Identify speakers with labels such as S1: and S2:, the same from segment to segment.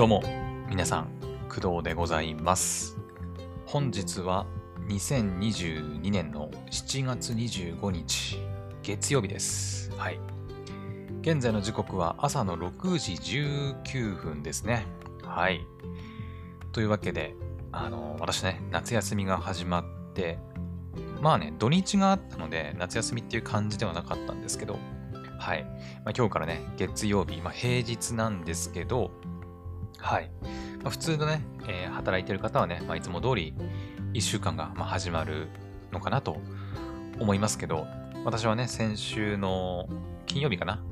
S1: どうも、皆さん、工藤でございます。本日は2022年の7月25日、月曜日です。はい。現在の時刻は朝の6時19分ですね。はい。というわけで、あの、私ね、夏休みが始まって、まあね、土日があったので、夏休みっていう感じではなかったんですけど、はい。まあ、今日からね、月曜日、まあ、平日なんですけど、はい。まあ、普通のね、えー働いてる方はね、まあ、いつも通り1週間がま始まるのかなと思いますけど、私はね、先週の金曜日かな？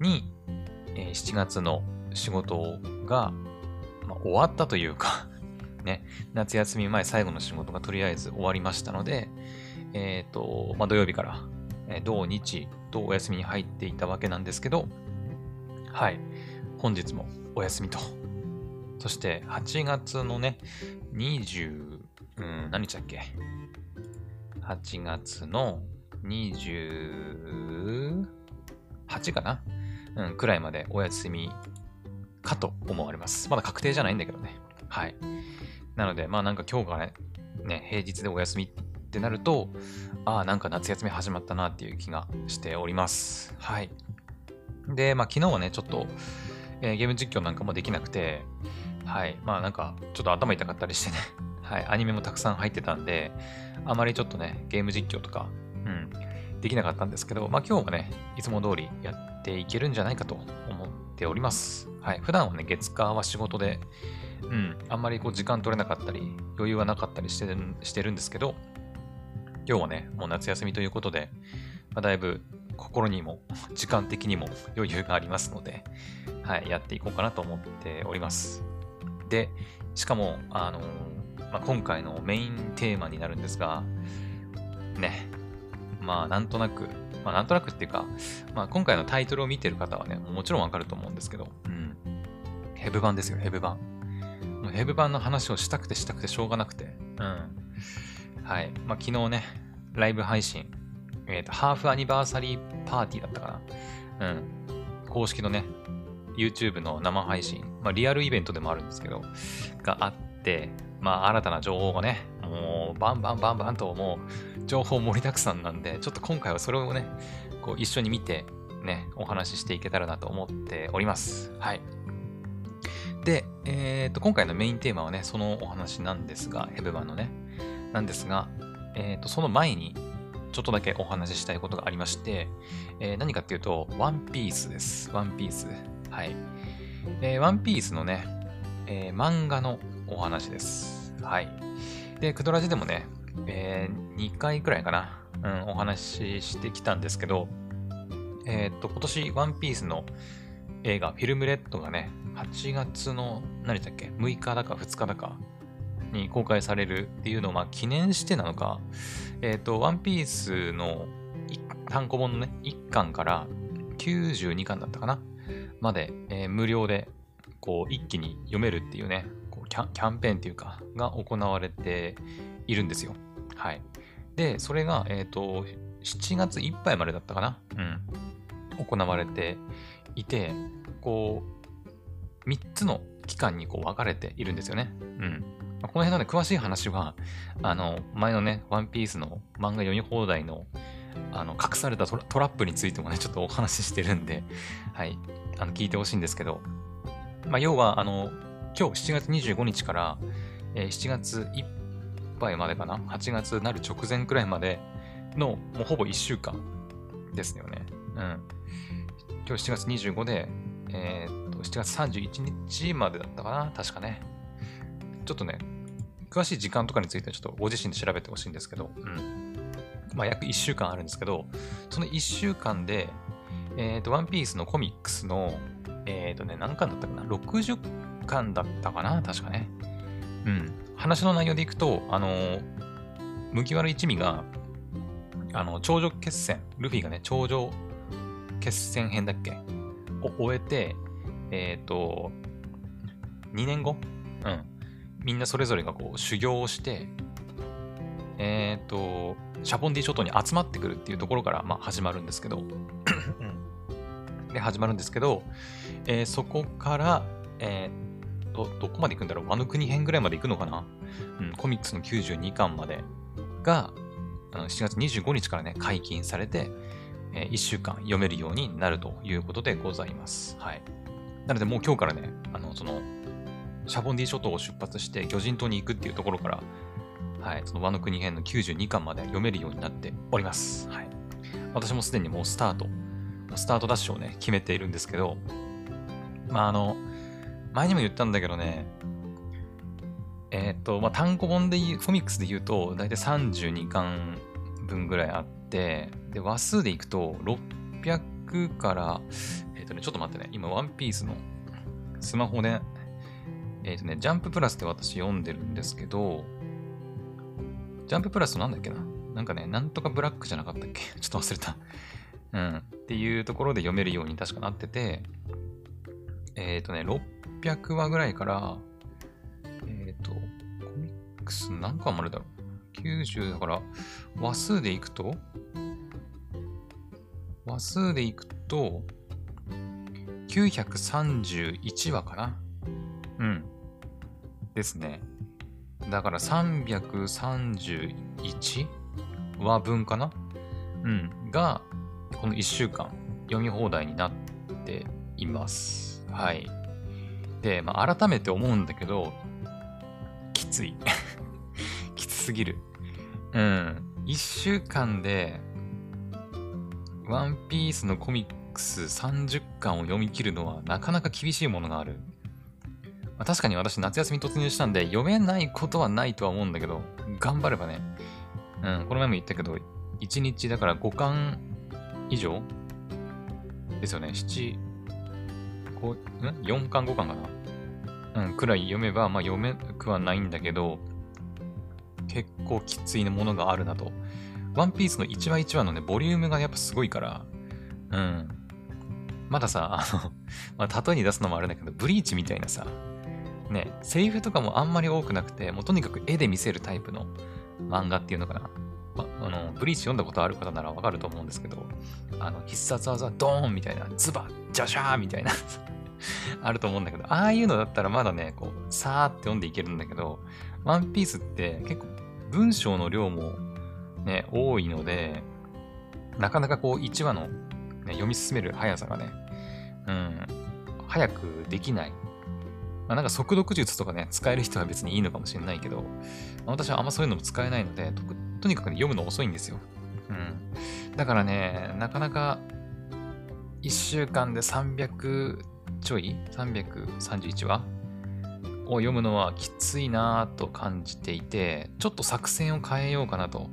S1: に、えー7月の仕事が、まあ、終わったというか、ね、夏休み前最後の仕事がとりあえず終わりましたので、えっ、と、まあ、土曜日から、えー土日とお休みに入っていたわけなんですけど、はい。本日もお休みと。そして、8月のね、20、うん、何日だっけ ?8 月の28かな？うん、くらいまでお休みかと思われます。まだ確定じゃないんだけどね。はい。なので、まあなんか今日がね、ね平日でお休みってなると、ああ、なんか夏休み始まったなっていう気がしております。はい。で、まあ昨日はね、ちょっと、えーゲーム実況なんかもできなくて、はい。まあなんか、ちょっと頭痛かったりしてね。はい。アニメもたくさん入ってたんで、あまりちょっとね、ゲーム実況とか、うん、できなかったんですけど、まあ今日はね、いつも通りやっていけるんじゃないかと思っております。はい。普段はね、月火は仕事で、うん、あんまりこう時間取れなかったり、余裕はなかったりしてるしてるんですけど、今日はね、もう夏休みということで、まあ、だいぶ心にも時間的にも余裕がありますので、はい、やっていこうかなと思っております。で、しかも、あのまあ、今回のメインテーマになるんですが、ね、まあなんとなく、まあなんとなくっていうか、まあ今回のタイトルを見てる方はね、もちろんわかると思うんですけど、うん。ヘブ版ですよ、ヘブ版。もうヘブ版の話をしたくてしたくてしょうがなくて、うん。はい。まあ昨日ね、ライブ配信、えっ、と、ハーフアニバーサリーパーティーだったかな。うん。公式のね、YouTube の生配信、まあリアルイベントでもあるんですけど、があって、まあ新たな情報がね、もうバンバンバンバンともう情報盛りだくさんなんで、ちょっと今回はそれをね、こう一緒に見て、ね、お話ししていけたらなと思っております。はい。で、えっ、と、今回のメインテーマはね、そのお話なんですが、ヘブ版のね、なんですが、えっ、と、その前に、ちょっとだけお話ししたいことがありまして、えー何かっていうと、ワンピースです。ワンピース。はい。えーワンピースのね、えー漫画のお話です。はい。で、クドラジでもね、え2回くらいかな、うん、お話ししてきたんですけど、えーっと、今年、ワンピースの映画、フィルムレッドがね、8月の、何だっけ、6日だか2日だかに公開されるっていうのを、まあ、記念してなのか、えーっと、ワンピースの単行本のね、1巻から92巻だったかなまで、えー無料で、こう、一気に読めるっていうね、こうキャンペーンっていうか、が行われているんですよ。はい。で、それが、えっ、と、7月いっぱいまでだったかな？うん。行われていて、こう、3つの期間にこう分かれているんですよね。うん。この辺のね、詳しい話は、あの、前のね、ワンピースの漫画読み放題の、あの、隠されたトラップについてもね、ちょっとお話ししてるんで、はい。あの、聞いてほしいんですけど、まあ、要は、あの、今日7月25日から、えー7月いっぱいまでかな ?8 月なる直前くらいまでの、もうほぼ1週間ですよね。うん。今日7月25で、えーっと、7月31日までだったかな？確かね。ちょっとね、詳しい時間とかについてはちょっとご自身で調べてほしいんですけど、うん。まあ、約1週間あるんですけど、その1週間で、えーっと、ワンピースのコミックスの、えーっとね、何巻だったかな ?60 巻だったかな？確かね。うん。話の内容でいくと、あの麦わら一味が、あの、頂上決戦、ルフィがね、頂上決戦編だっけ？を終えて、えっ、と、2年後？うん。みんなそれぞれがこう修行をして、えっ、と、シャボンディ諸島に集まってくるっていうところから、まあ、始まるんですけど、うんで、始まるんですけど、えーそこから、えーど、どこまで行くんだろう？ワノ国編ぐらいまで行くのかな？うん、コミックスの92巻までが、7月25日からね、解禁されて、えー、1週間読めるようになるということでございます。はい。なのでもう今日からね、あの、その、シャボンディ諸島を出発して魚人島に行くっていうところから、はい、その和の国編の92巻まで読めるようになっております。はい。私もすでにもうスタート、スタートダッシュをね、決めているんですけど、まあ、あの、前にも言ったんだけどね、えっ、と、まあ、単行本で言う、コミックスで言うと、だいたい32巻分ぐらいあって、で、話数でいくと、600から、えっ、とね、ちょっと待ってね、今、ワンピースのスマホで、えっ、とね、ジャンププラスで私読んでるんですけど、ジャンププラスなんだっけな？なんかね、なんとかブラックじゃなかったっけ？ちょっと忘れた。うん。っていうところで読めるように確かなってて、えっ、ー、とね、600話ぐらいから、えっ、ー、と、コミックス何巻までだろう ?90 だから、話数でいくと、話数でいくと、931話かなうん。ですね。だから331話分かな？うん。が、この1週間読み放題になっています。はい。で、まあ、改めて思うんだけど、きつい。きつすぎる。うん。1週間で、ワンピースのコミックス30巻を読み切るのはなかなか厳しいものがある。まあ、確かに私夏休み突入したんで読めないことはないとは思うんだけど、頑張ればね。うん、この前も言ったけど、1日だから5巻以上？ですよね。7、5、ん ?4 巻5巻かな？うん、くらい読めば、まあ読めくはないんだけど、結構きついものがあるなと。ワンピースの1話1話のね、ボリュームがやっぱすごいから、うん。まださ、あの、まあ、例えに出すのもあれだけど、ブリーチみたいなさ、ね、セリフとかもあんまり多くなくて、もうとにかく絵で見せるタイプの漫画っていうのかな。まあの、ブリーチ読んだことある方ならわかると思うんですけど、あの、必殺技ドーンみたいな、ズバッ、ジャシャーみたいな あると思うんだけど、ああいうのだったらまだね、こう、さーって読んでいけるんだけど、ワンピースって結構文章の量もね、多いので、なかなかこう、1話の、ね、読み進める速さがね、うん、早くできない。まあ、なんか速読術とかね、使える人は別にいいのかもしれないけど、まあ、私はあんまそういうのも使えないので、とにかく、ね、読むの遅いんですよ。うん。だからね、なかなか1週間で300ちょい ?331 話を読むのはきついなぁと感じていて、ちょっと作戦を変えようかなと、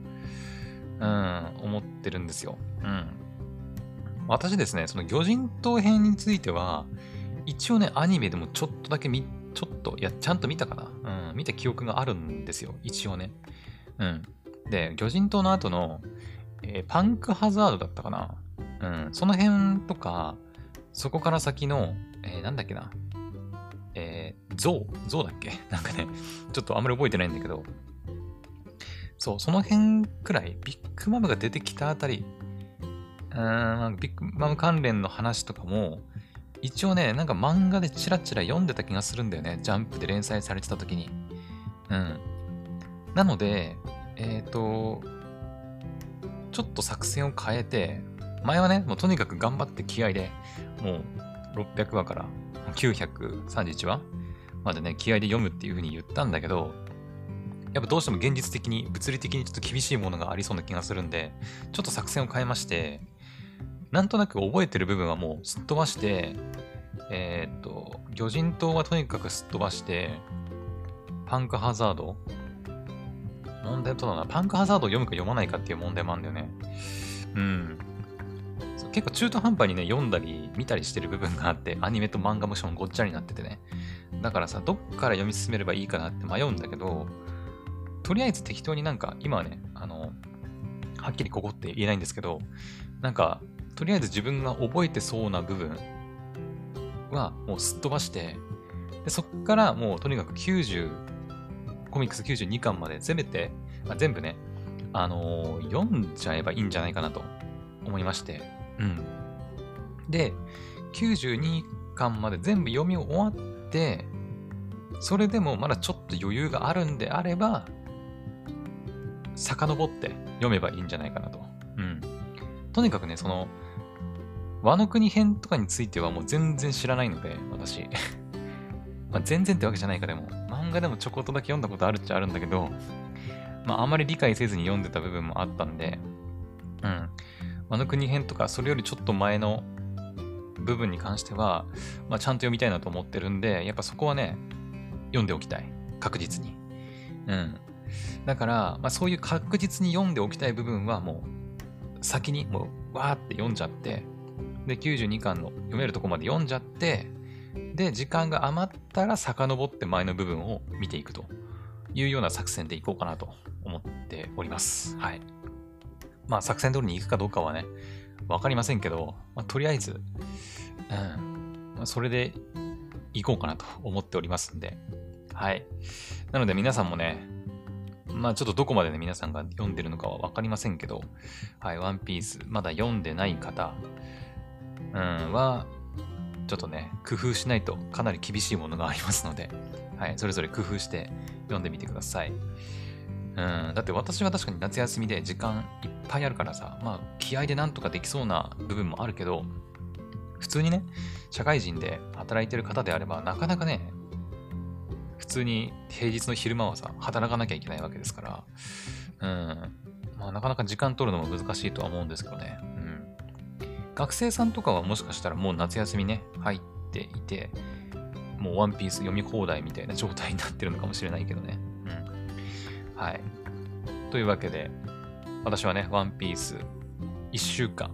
S1: うん、思ってるんですよ。うん。私ですね、その魚人島編については、一応ね、アニメでもちょっとだけ見、ちょっと、いや、ちゃんと見たかな？うん、見た記憶があるんですよ。一応ね。うん。で、魚人島の後の、えー、パンクハザードだったかな？うん、その辺とか、そこから先の、えー、なんだっけな？えー、ゾウゾウだっけ？なんかね、ちょっとあんまり覚えてないんだけど、そう、その辺くらい、ビッグマムが出てきたあたり、うーん、ビッグマム関連の話とかも、一応ね、なんか漫画でチラチラ読んでた気がするんだよね。ジャンプで連載されてた時に。うん。なので、えっ、ー、と、ちょっと作戦を変えて、前はね、もうとにかく頑張って気合で、もう600話から931話までね、気合で読むっていう風に言ったんだけど、やっぱどうしても現実的に、物理的にちょっと厳しいものがありそうな気がするんで、ちょっと作戦を変えまして、なんとなく覚えてる部分はもうすっ飛ばして、えー、っと、魚人島はとにかくすっ飛ばして、パンクハザード問題とだな。パンクハザードを読むか読まないかっていう問題もあるんだよね。うん。結構中途半端にね、読んだり見たりしてる部分があって、アニメと漫画もしかもごっちゃになっててね。だからさ、どっから読み進めればいいかなって迷うんだけど、とりあえず適当になんか、今はね、あの、はっきりここって言えないんですけど、なんか、とりあえず自分が覚えてそうな部分はもうすっ飛ばして、でそっからもうとにかく90、コミックス92巻まで全て、あ全部ね、あのー、読んじゃえばいいんじゃないかなと思いまして、うん。で、92巻まで全部読み終わって、それでもまだちょっと余裕があるんであれば、遡って読めばいいんじゃないかなと。うん。とにかくね、その、和の国編とかについてはもう全然知らないので、私。まあ全然ってわけじゃないかでも、漫画でもちょこっとだけ読んだことあるっちゃあるんだけど、まああまり理解せずに読んでた部分もあったんで、うん。和の国編とか、それよりちょっと前の部分に関しては、まあ、ちゃんと読みたいなと思ってるんで、やっぱそこはね、読んでおきたい。確実に。うん。だから、まあ、そういう確実に読んでおきたい部分はもう、先にもう、わーって読んじゃって、で、92巻の読めるとこまで読んじゃって、で、時間が余ったら遡って前の部分を見ていくというような作戦でいこうかなと思っております。はい。まあ、作戦通りに行くかどうかはね、わかりませんけど、まあ、とりあえず、うん、ま、それで行こうかなと思っておりますんで、はい。なので皆さんもね、まあちょっとどこまでね、皆さんが読んでるのかはわかりませんけど、はい、ワンピース、まだ読んでない方、うん、は、ちょっとね、工夫しないとかなり厳しいものがありますので、はい、それぞれ工夫して読んでみてください。うん、だって私は確かに夏休みで時間いっぱいあるからさ、まあ気合でなんとかできそうな部分もあるけど、普通にね、社会人で働いてる方であれば、なかなかね、普通に平日の昼間はさ、働かなきゃいけないわけですから、うん、まあなかなか時間取るのも難しいとは思うんですけどね、学生さんとかはもしかしたらもう夏休みね、入っていて、もうワンピース読み放題みたいな状態になってるのかもしれないけどね。うんはい。というわけで、私はね、ワンピース1週間、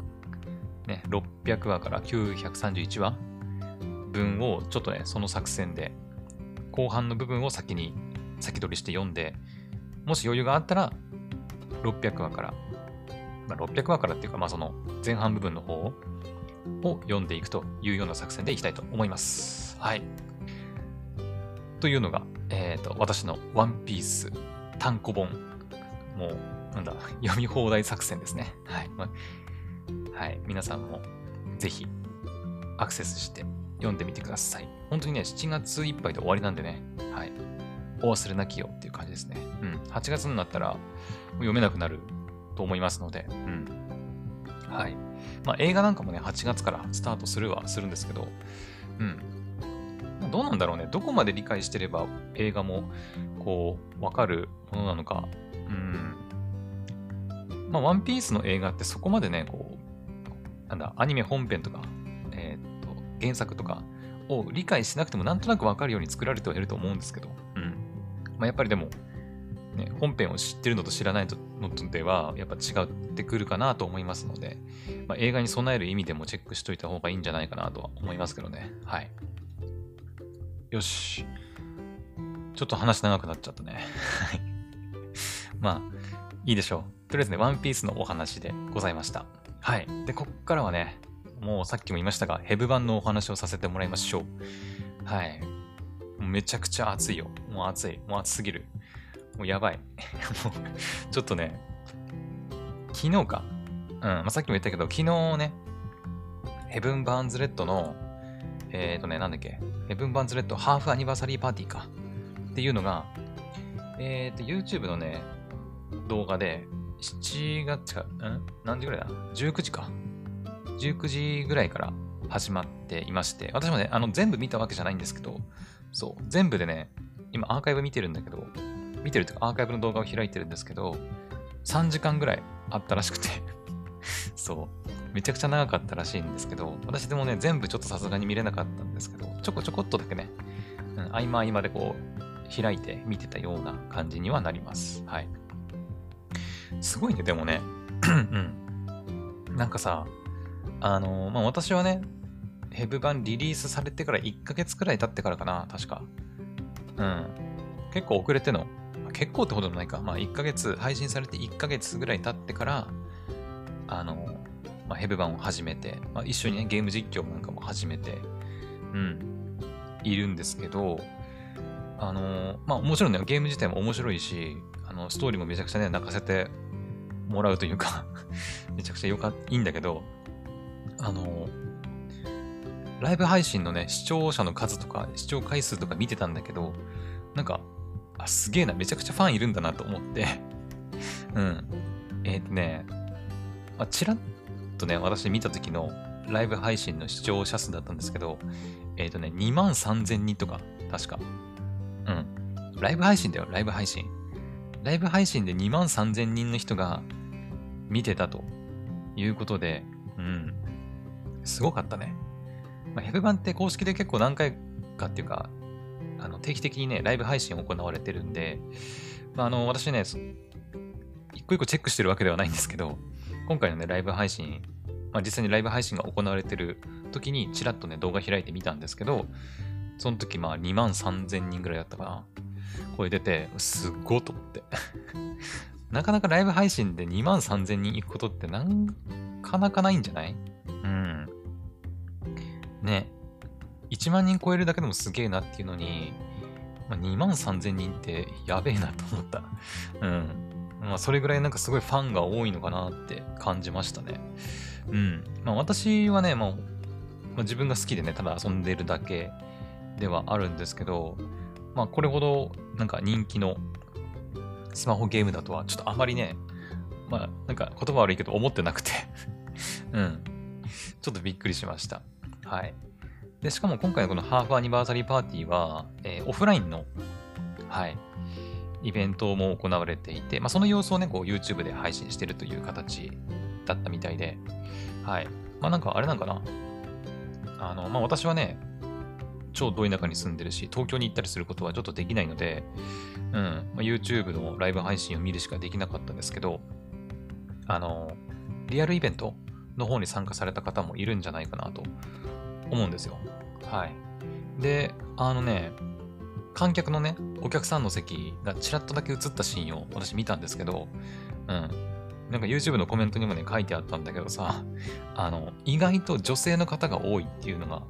S1: ね、600話から931話分をちょっとね、その作戦で、後半の部分を先に先取りして読んで、もし余裕があったら、600話から、まあ、600話からっていうか、まあその前半部分の方を読んでいくというような作戦でいきたいと思います。はい。というのが、えっ、ー、と、私のワンピース単行本。もう、なんだ、読み放題作戦ですね。はい。まはい。皆さんもぜひアクセスして読んでみてください。本当にね、7月いっぱいで終わりなんでね。はい。お忘れなきよっていう感じですね。うん。8月になったら読めなくなると思いますので。うん。はい。まあ映画なんかもね、8月からスタートするはするんですけど、うん。どうなんだろうね。どこまで理解してれば映画もこう、わかるものなのか。うん。まあ、ワンピースの映画ってそこまでね、こう、なんだ、アニメ本編とか、えー、っと、原作とかを理解しなくてもなんとなくわかるように作られてはいると思うんですけど、うん。まあ、やっぱりでも、ね、本編を知ってるのと知らないのとでは、やっぱ違ってくるかなと思いますので、まあ、映画に備える意味でもチェックしといた方がいいんじゃないかなとは思いますけどね。はい。よし。ちょっと話長くなっちゃったね。はい。まあ、いいでしょう。とりあえずね、ワンピースのお話でございました。はい。で、こっからはね、もうさっきも言いましたが、ヘブ版のお話をさせてもらいましょう。はい。めちゃくちゃ暑いよ。もう暑い。もう暑すぎる。もうやばい。もう、ちょっとね、昨日か。うん。まあ、さっきも言ったけど、昨日ね、ヘブン・バーンズ・レッドの、えっ、ー、とね、なんだっけ、ヘブン・バーンズ・レッドハーフアニバーサリーパーティーか。っていうのが、えっ、ー、と、YouTube のね、動画で、7月か、ん？何時ぐらいだ ?19 時か。19時ぐらいから始まっていまして、私もね、あの、全部見たわけじゃないんですけど、そう、全部でね、今アーカイブ見てるんだけど、見てるというかアーカイブの動画を開いてるんですけど、3時間ぐらいあったらしくて そう、めちゃくちゃ長かったらしいんですけど、私でもね、全部ちょっとさすがに見れなかったんですけど、ちょこちょこっとだけね、うん、合間合間でこう、開いて見てたような感じにはなります。はい。すごいね、でもね。うん。なんかさ、あのー、まあ、私はね、ヘブ版リリースされてから1ヶ月くらい経ってからかな、確か。うん。結構遅れての、結構ってほどもないか。まあ、1ヶ月、配信されて1ヶ月ぐらい経ってから、あのー、まあ、ヘブ版を始めて、まあ、一緒にね、ゲーム実況なんかも始めて、うん、いるんですけど、あのまあもちろんね、ゲーム自体も面白いし、あのストーリーもめちゃくちゃね、泣かせてもらうというか めちゃくちゃよかいいんだけど、あのライブ配信のね、視聴者の数とか、視聴回数とか見てたんだけど、なんか、あ、すげえな、めちゃくちゃファンいるんだなと思って うん。えっ、ー、とね、あ、ちらっとね、私見た時のライブ配信の視聴者数だったんですけど、えっ、ー、とね、2万3000人とか、確か。うん。ライブ配信だよ、ライブ配信。ライブ配信で2万3000人の人が見てたということで、うん。すごかったね。まあ、100番って公式で結構何回かっていうか、あの定期的にね、ライブ配信行われてるんで、まあ、あの、私ね、一個一個チェックしてるわけではないんですけど、今回のね、ライブ配信、まあ、実際にライブ配信が行われてる時に、ちらっとね、動画開いてみたんですけど、その時、まあ、2万3000人ぐらいだったかな。これ出て、すっごいと思って。なかなかライブ配信で2万3000人行くことってなかなかないんじゃない？うん。ね。1万人超えるだけでもすげえなっていうのに、まあ、2万3000人ってやべえなと思った。うん。まあ、それぐらいなんかすごいファンが多いのかなって感じましたね。うん。まあ、私はね、まあ、まあ、自分が好きでね、ただ遊んでるだけではあるんですけど、まあ、これほどなんか人気のスマホゲームだとは、ちょっとあまりね、まあ、なんか言葉悪いけど思ってなくて うん。ちょっとびっくりしました。はい。で、しかも今回のこのハーフアニバーサリーパーティーは、えー、オフラインの、はい、イベントも行われていて、まあ、その様子をね、こう YouTube で配信してるという形だったみたいで、はい。まあなんかあれなんかな？あの、まあ私はね、超ど田舎に住んでるし、東京に行ったりすることはちょっとできないので、うん、まあ、YouTube のライブ配信を見るしかできなかったんですけど、あの、リアルイベントの方に参加された方もいるんじゃないかなと思うんですよ。はい。で、あのね、観客のね、お客さんの席がちらっとだけ映ったシーンを私見たんですけど、うん。なんか YouTube のコメントにもね、書いてあったんだけどさ、あの、意外と女性の方が多いっていうのが、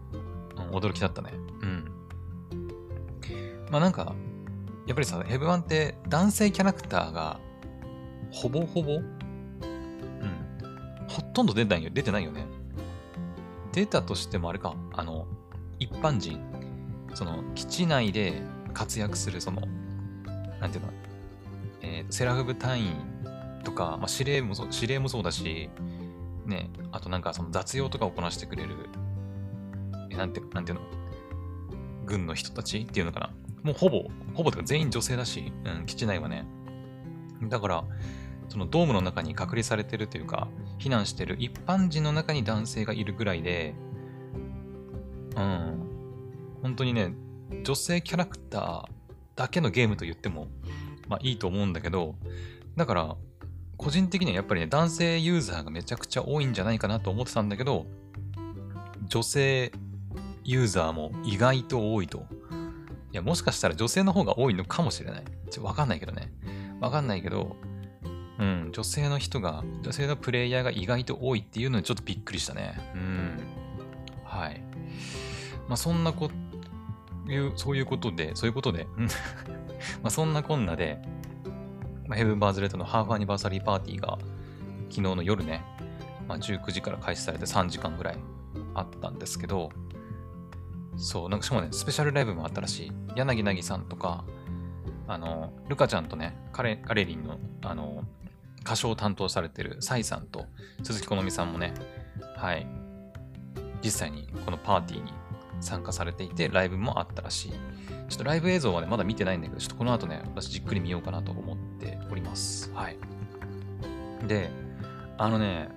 S1: うん、驚きだったね。うん。まあなんか、やっぱりさ、ヘブワンって男性キャラクターが、ほぼほぼ、うん。ほとんど出てないよ出てないよね。出たとしてもあれか、あの、一般人、その、基地内で活躍する、その、なんていうの、えー、セラフ部隊員とか、まあ、司令もそう、司令もそうだし、ね、あとなんかその雑用とかをこなしてくれる、え、なんて、なんていうの、軍の人たちっていうのかな。もうほぼ、ほぼとか全員女性だし、うん、基地内はね。だから、そのドームの中に隔離されてるというか、避難してる一般人の中に男性がいるぐらいで、うん、本当にね、女性キャラクターだけのゲームと言っても、まあいいと思うんだけど、だから、個人的にはやっぱりね、男性ユーザーがめちゃくちゃ多いんじゃないかなと思ってたんだけど、女性ユーザーも意外と多いと。いや、もしかしたら女性の方が多いのかもしれない。ちょわかんないけどね。わかんないけど、うん、女性の人が、女性のプレイヤーが意外と多いっていうのにちょっとびっくりしたね。うん。まあ、そんなこ、いう、そういうことで、そういうことで、まあそんなこんなで、まあ、ヘブンバーズレッドのハーフアニバーサリーパーティーが昨日の夜ね、まあ、19時から開始されて3時間ぐらいあったんですけど、そう、なんかしかもね、スペシャルライブもあったらしい。柳凪さんとか、あの、ルカちゃんとね、カレカレリンの、あの、歌唱を担当されてるサイさんと鈴木好美さんもね、はい、実際にこのパーティーに参加されていて、ライブもあったらしい。ちょっとライブ映像はね、まだ見てないんだけど、ちょっとこの後ね、私じっくり見ようかなと思っております。はい。で、あのね、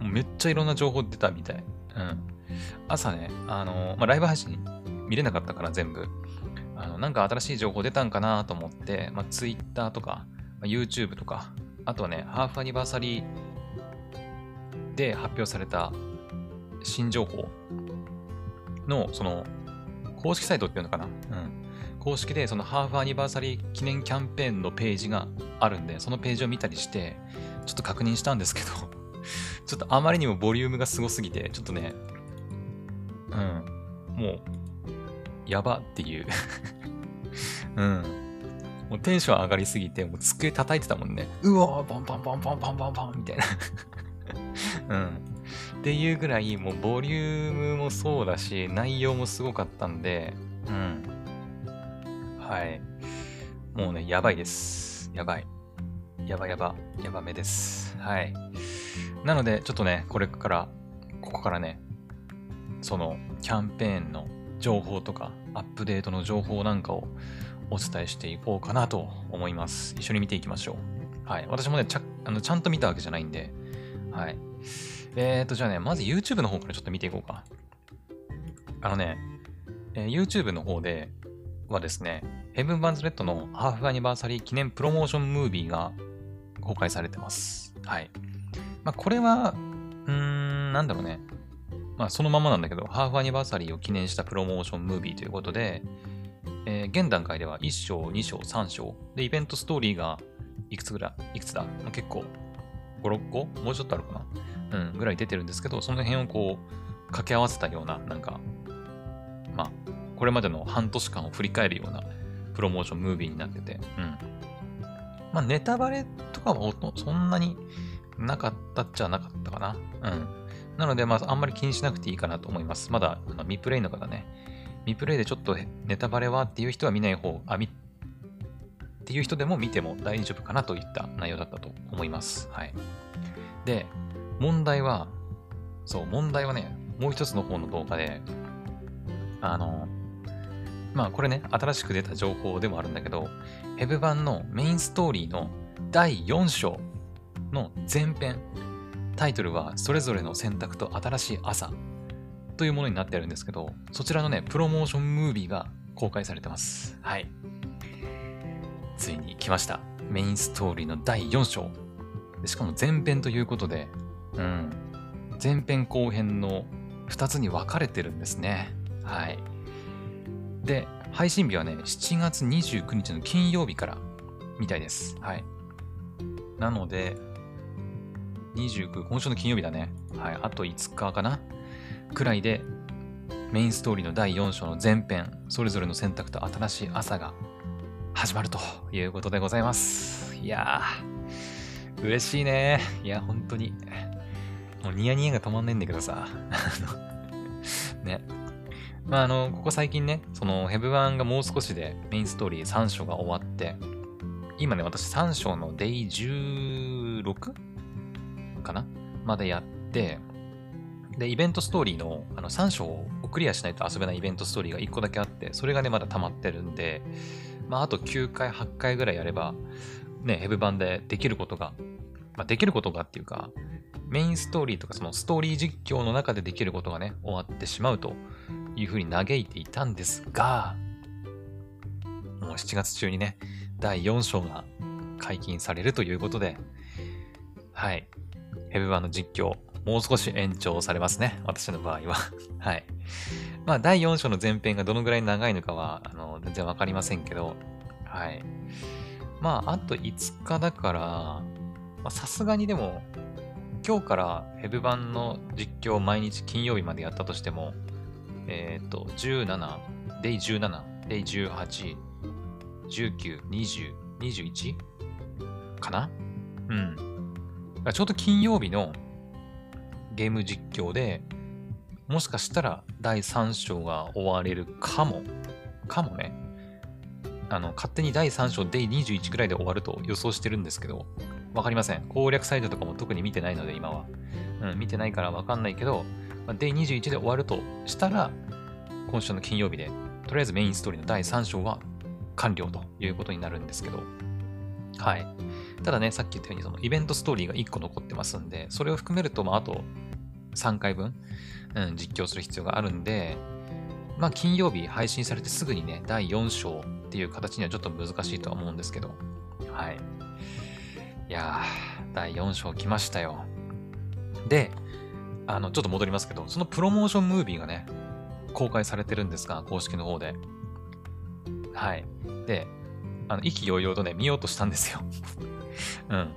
S1: めっちゃいろんな情報出たみたい。うん。朝ね、あの、まあ、ライブ配信見れなかったから全部。あの、なんか新しい情報出たんかなと思って、まあ、Twitter とか、まあ、YouTube とか、あとはね、ハーフアニバーサリーで発表された新情報の、その、公式サイトっていうのかな？うん。公式でそのハーフアニバーサリー記念キャンペーンのページがあるんで、そのページを見たりして、ちょっと確認したんですけど ちょっとあまりにもボリュームがすごすぎて、ちょっとね、うん、もう、やばっていう うん。もうテンション上がりすぎて、もう机叩いてたもんね。うわー、バンバンバンバンバンバンバンみたいな うん。っていうぐらい、もうボリュームもそうだし、内容もすごかったんで、うん。はい。もうね、やばいです。やばい。やばやば、やばめです。はい。なので、ちょっとね、これから、ここからね、そのキャンペーンの情報とか、アップデートの情報なんかをお伝えしていこうかなと思います。一緒に見ていきましょう。はい。私もね、ちゃあのちゃんと見たわけじゃないんで、はい。えーと、じゃあね、まず YouTube の方からちょっと見ていこうか。あのね、えー、YouTube の方ではですね、ヘブン・バンズ・レッドのハーフアニバーサリー記念プロモーションムービーが公開されてます。はい。まあ、これは、うーん、なんだろうね。まあ、そのままなんだけど、ハーフアニバーサリーを記念したプロモーションムービーということで、えー、現段階では1章、2章、3章。で、イベントストーリーがいくつぐらい、いくつだ、結構、5、6個？もうちょっとあるかな？うん、ぐらい出てるんですけど、その辺をこう、掛け合わせたような、なんか、まあ、これまでの半年間を振り返るようなプロモーションムービーになってて、うん。まあ、ネタバレとかはそんなになかったっちゃなかったかな。うん。なので、まあ、あんまり気にしなくていいかなと思います。まだ、あの未プレイの方ね、未プレイでちょっとネタバレはっていう人は見ない方、あ、見、っていう人でも見ても大丈夫かなといった内容だったと思います。はい。で、問題は、そう、問題はね、もう一つの方の動画で、あの、まあこれね、新しく出た情報でもあるんだけど、ヘブ版のメインストーリーの第4章の前編、タイトルはそれぞれの選択と新しい朝というものになってるんですけど、そちらのね、プロモーションムービーが公開されてます。はい。ついに来ました。メインストーリーの第4章。しかも前編ということで、うん。前編後編の2つに分かれてるんですね。はい。で、配信日はね、7月29日の金曜日からみたいです。はい。なので、29、今週の金曜日だね。はい。あと5日かなくらいで、メインストーリーの第4章の前編、それぞれの選択と新しい朝が始まるということでございます。いやー、嬉しいね。いや、本当に。もうニヤニヤが止まんないんだけどさ。ね。まあ、あの、ここ最近ね、そのヘブワンがもう少しでメインストーリー3章が終わって、今ね、私3章のデイ 16? かな？までやって、で、イベントストーリーのあの3章をクリアしないと遊べないイベントストーリーが1個だけあって、それがね、まだ溜まってるんで、まあ、あと9回、8回ぐらいやれば、ね、ヘブ版でできることが、まあ、できることがっていうか、メインストーリーとかそのストーリー実況の中でできることがね、終わってしまうというふうに嘆いていたんですが、もう7月中にね、第4章が解禁されるということで、はい。ヘブ版の実況、もう少し延長されますね。私の場合は。はい。まあ、第4章の前編がどのぐらい長いのかは、あの、全然わかりませんけど、はい。まあ、あと5日だから、さすがにでも、今日からヘブ版の実況を毎日金曜日までやったとしても、えっ、ー、と、17、デイ17、デイ18、19、20、21かな？うん。ちょうど金曜日のゲーム実況で、もしかしたら第3章が終われるかも。かもね。あの、勝手に第3章、デイ21くらいで終わると予想してるんですけど、わかりません。攻略サイトとかも特に見てないので、今は。うん、見てないからわかんないけど、まあ、デイ21で終わるとしたら、今週の金曜日で、とりあえずメインストーリーの第3章は完了ということになるんですけど、はい。ただね、さっき言ったように、そのイベントストーリーが1個残ってますんで、それを含めると、まあ、あと3回分、うん、実況する必要があるんで、まあ、金曜日配信されてすぐにね、第4章っていう形にはちょっと難しいとは思うんですけど、はい。いやー、第4章来ましたよ。で、あの、ちょっと戻りますけど、そのプロモーションムービーがね、公開されてるんですが、公式の方で。はい。で、あの、意気揚々とね、見ようとしたんですよ。うん。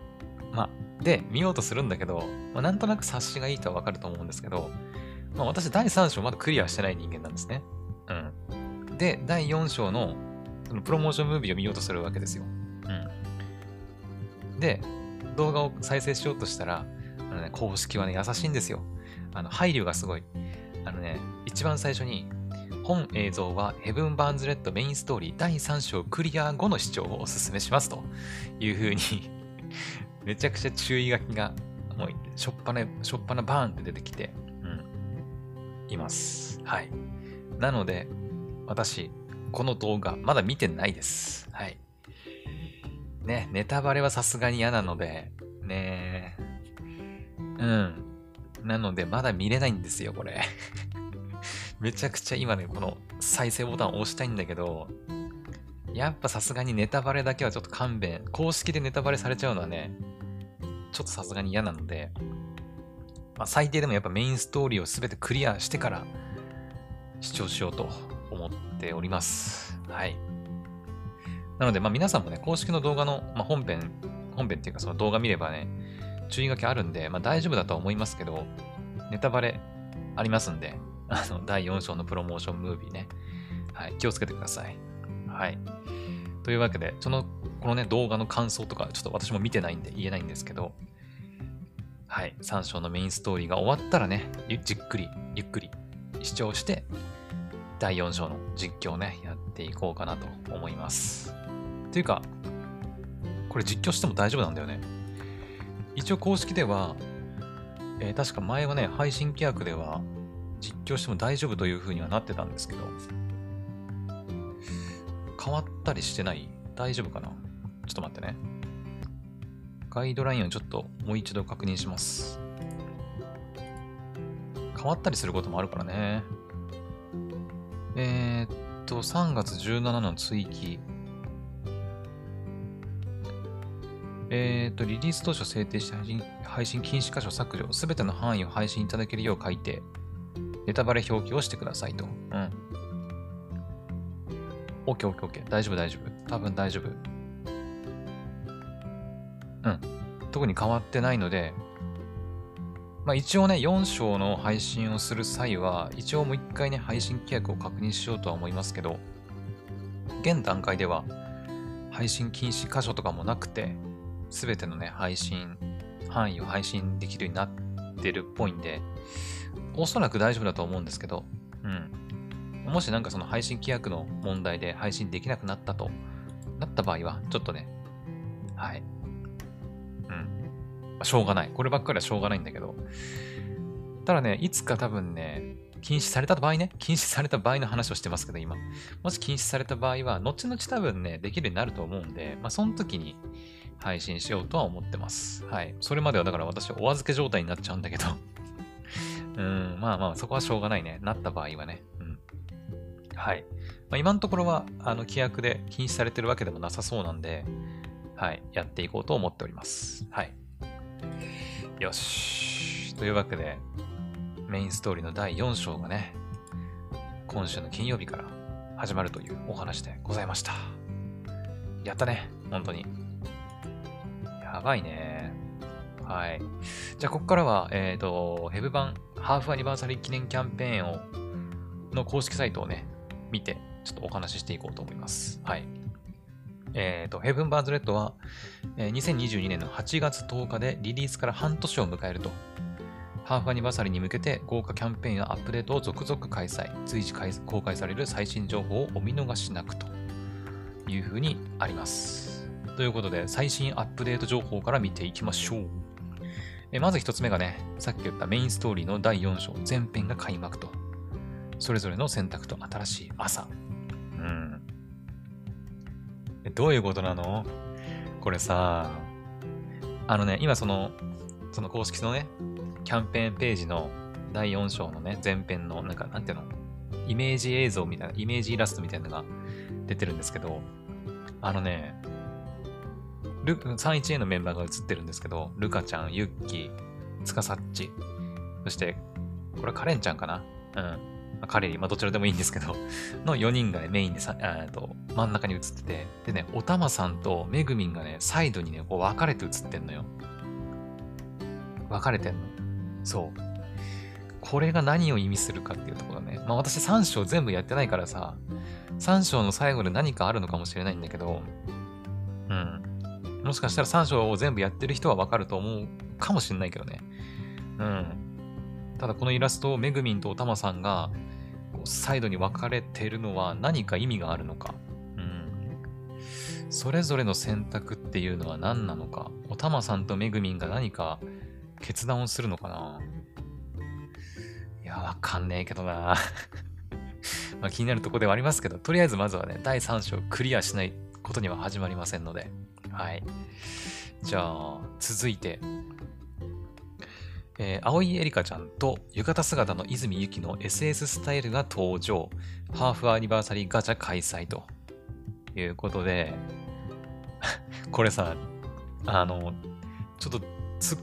S1: まあ、で、見ようとするんだけど、ま、なんとなく察しがいいとはわかると思うんですけど、まあ、私第3章まだクリアしてない人間なんですね。うん。で、第4章のそのプロモーションムービーを見ようとするわけですよ。で、動画を再生しようとしたら、あのね、公式はね、優しいんですよ。あの、配慮がすごい。あのね、一番最初に、本映像はヘブン・バーンズ・レッドメインストーリー第3章クリア後の視聴をお勧めしますという風に めちゃくちゃ注意書きが、もう、しょっぱな、しょっぱなバーンって出てきて、うん、います。はい。なので、私、この動画、まだ見てないです。はい。ね、ネタバレはさすがに嫌なので、ねうん。なので、まだ見れないんですよ、これ。めちゃくちゃ今ね、この再生ボタンを押したいんだけど、やっぱさすがにネタバレだけはちょっと勘弁。公式でネタバレされちゃうのはね、ちょっとさすがに嫌なので、まあ、最低でもやっぱメインストーリーを全てクリアしてから視聴しようと思っております。はい。なので、まあ皆さんもね、公式の動画の、まあ、本編、本編っていうかその動画見ればね、注意書きあるんで、まあ大丈夫だとは思いますけど、ネタバレありますんで、あの、第4章のプロモーションムービーね、はい、気をつけてください。はい。というわけで、その、このね、動画の感想とか、ちょっと私も見てないんで言えないんですけど、はい、3章のメインストーリーが終わったらね、じっくり、ゆっくり視聴して、第4章の実況をね、やっていこうかなと思います。というか、これ実況しても大丈夫なんだよね。一応公式では、えー、確か前はね、配信規約では実況しても大丈夫という風にはなってたんですけど、変わったりしてない？大丈夫かな？ちょっと待ってね。ガイドラインをちょっともう一度確認します。変わったりすることもあるからね。えー、っと、3月17の追記。えー、っと、リリース当初制定した配信配信禁止箇所削除、すべての範囲を配信いただけるよう書いて、ネタバレ表記をしてくださいと。うん。OK, OK, OK. 大丈夫、大丈夫。多分大丈夫。うん。特に変わってないので、まあ一応ね、4章の配信をする際は、一応もう一回ね、配信規約を確認しようとは思いますけど、現段階では、配信禁止箇所とかもなくて、すべてのね、配信、範囲を配信できるようになってるっぽいんで、おそらく大丈夫だと思うんですけど、うん。もしなんかその配信規約の問題で配信できなくなったとなった場合は、ちょっとね、はい。うん。まあ、しょうがない。こればっかりはしょうがないんだけど、ただね、いつか多分ね、禁止された場合ね、禁止された場合の話をしてますけど、今。もし禁止された場合は、後々多分ね、できるようになると思うんで、まあ、その時に配信しようとは思ってます。はい。それまではだから私、お預け状態になっちゃうんだけど うん、まあまあ、そこはしょうがないね。なった場合はね。うんはい。まあ、今のところは、あの、規約で禁止されてるわけでもなさそうなんで、はい、やっていこうと思っております。はい。よし。というわけで、メインストーリーの第4章がね、今週の金曜日から始まるというお話でございました。やったね、本当に。やばいね。はい。じゃあ、ここからは、えっ、ー、と、ヘブ版ハーフアニバーサリー記念キャンペーンを、の公式サイトをね、見て、ちょっとお話ししていこうと思います。はい。えっ、ー、と、ヘブンバーズレッドは、えー、2022年の8月10日でリリースから半年を迎えると。ハーフアニバーサリーに向けて豪華キャンペーンやアップデートを続々開催。随時公開される最新情報をお見逃しなくというふうにあります。ということで、最新アップデート情報から見ていきましょう。えまず一つ目がね、さっき言ったメインストーリーの第4章、前編が開幕と。それぞれの選択と新しい朝。うん。え、どういうことなの？これさ、あのね、今その、その公式のね、キャンペーンページの第4章のね、前編の、なんか、なんていうの？イメージ映像みたいな、イメージイラストみたいなのが出てるんですけど、あのね、ル、31A のメンバーが映ってるんですけど、ルカちゃん、ユッキー、ツカサッチ、そして、これカレンちゃんかな？うん。まあ、彼に、まあ、どちらでもいいんですけど、の4人がね、メインでさ、えっと真ん中に映ってて、でね、おたまさんとめぐみんがね、サイドにね、こう分かれて映ってんのよ。分かれてんの。そう。これが何を意味するかっていうところね。まあ私3章全部やってないからさ、3章の最後で何かあるのかもしれないんだけど、うん。もしかしたら3章を全部やってる人は分かると思うかもしれないけどね。うん。ただこのイラストをめぐみんとおたまさんがこうサイドに分かれてるのは何か意味があるのか。うん。それぞれの選択っていうのは何なのか。おたまさんとめぐみんが何か決断をするのかないや、わかんねえけどな まあ気になるとこではありますけど、とりあえずまずはね、第3章クリアしないことには始まりませんので。はい。じゃあ、続いて、えー、青井エリカちゃんと浴衣姿の泉ゆきの SS スタイルが登場。ハーフアニバーサリーガチャ開催ということで、これさ、あの、ちょっとツッ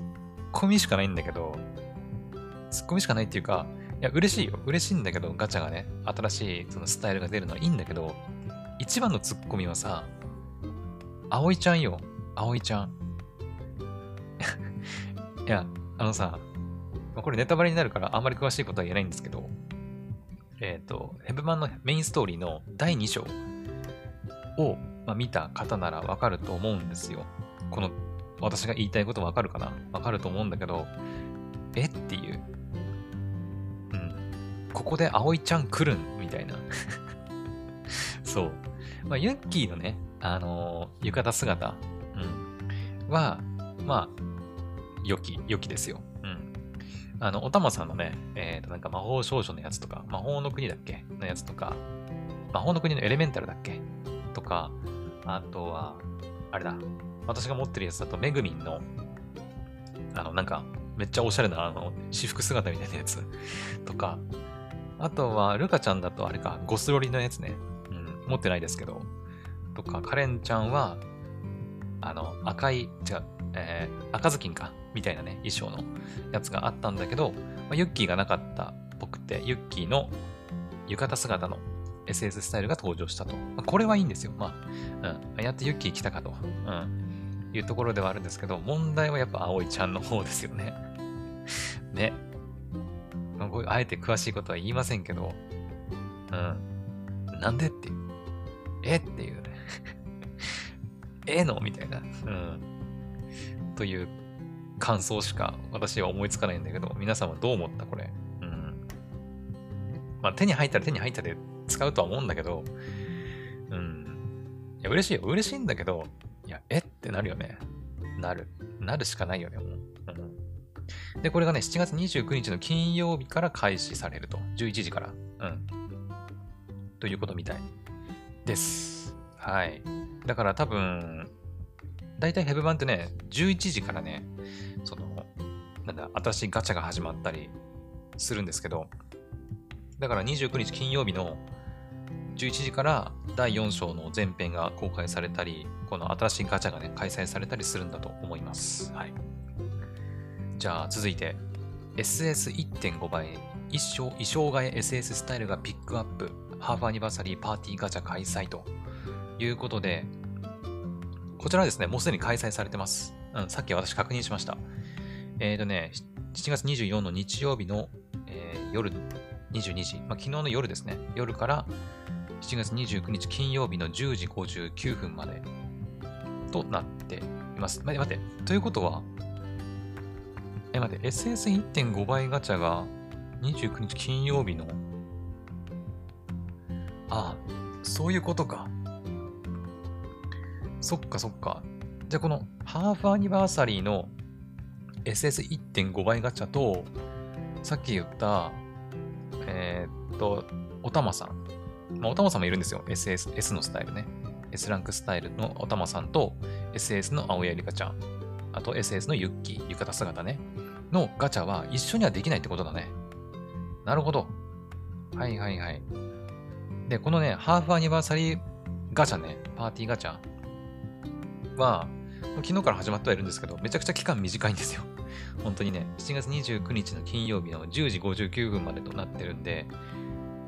S1: コミしかないんだけど、ツッコミしかないっていうか、いや、嬉しいよ。嬉しいんだけど、ガチャがね、新しいそのスタイルが出るのはいいんだけど、一番のツッコミはさ、葵ちゃんよ。葵ちゃん。いや、あのさ、これネタバレになるからあんまり詳しいことは言えないんですけど、えっ、ー、と、ヘブマンのメインストーリーの第2章を、まあ、見た方ならわかると思うんですよ。この、私が言いたいことわかるかな？わかると思うんだけど、え？っていう。うん。ここで葵ちゃん来るん？みたいな。そう。まあ、ユッキーのね、あのー、浴衣姿、うん、は、まあ、良き、良きですよ。あの、おたまさんのね、えっ、ー、と、なんか魔法少女のやつとか、魔法の国だっけ？のやつとか、魔法の国のエレメンタルだっけ？とか、あとは、あれだ、私が持ってるやつだと、めぐみんの、あの、なんか、めっちゃおしゃれな、あの、私服姿みたいなやつ。とか、あとは、ルカちゃんだとあれか、ゴスロリのやつね。うん、持ってないですけど。とか、カレンちゃんは、あの、赤い、違う、えー、赤ずきんか。みたいなね、衣装のやつがあったんだけど、まあ、ユッキーがなかったっぽくて、ユッキーの浴衣姿の SS スタイルが登場したと。まあ、これはいいんですよ。まあ、うん。やっとユッキー来たかと。うん。いうところではあるんですけど、問題はやっぱ葵ちゃんの方ですよね。ね。あ、あえて詳しいことは言いませんけど、うん。なんでっていう。えっていうね。ええの？みたいな。うん。という感想しか私は思いつかないんだけど、皆さんはどう思ったこれ？うん。まあ手に入ったら手に入ったで使うとは思うんだけど、うん。いや、嬉しいよ。嬉しいんだけど、いや、えってなるよね。なる。なるしかないよね、もう。うん。で、これがね、7月29日の金曜日から開始されると。11時から。うん。ということみたいです。はい。だから多分、大体ヘブ版ってね、11時からね、その、なんだ、新しいガチャが始まったりするんですけど、だから29日金曜日の11時から第4章の前編が公開されたり、この新しいガチャがね、開催されたりするんだと思います。はい。じゃあ続いて、SS1.5 倍、一生衣装替え SS スタイルがピックアップ、ハーフアニバーサリーパーティーガチャ開催ということで、こちらはですね、もうすでに開催されてます。うん、さっき私確認しました。えっ、ー、とね、7月24の日曜日の、えー、夜22時、まあ、昨日の夜ですね、夜から7月29日金曜日の10時59分までとなっています。待って、待って。ということは、え、待って、SS1.5 倍ガチャが29日金曜日の、ああ、そういうことか。そっかそっか。じゃあこのハーフアニバーサリーの SS1.5 倍ガチャと、さっき言った、えー、っと、おたまさん。まあ、おたまさんもいるんですよ。SS、S のスタイルね。S ランクスタイルのおたまさんと、SS の青柳リカちゃん。あと SS のユッキー、浴衣姿ね。のガチャは一緒にはできないってことだね。なるほど。はいはいはい。で、このね、ハーフアニバーサリーガチャね、パーティーガチャは、昨日から始まってはいるんですけど、めちゃくちゃ期間短いんですよ。本当にね、7月29日の金曜日の10時59分までとなってるんで、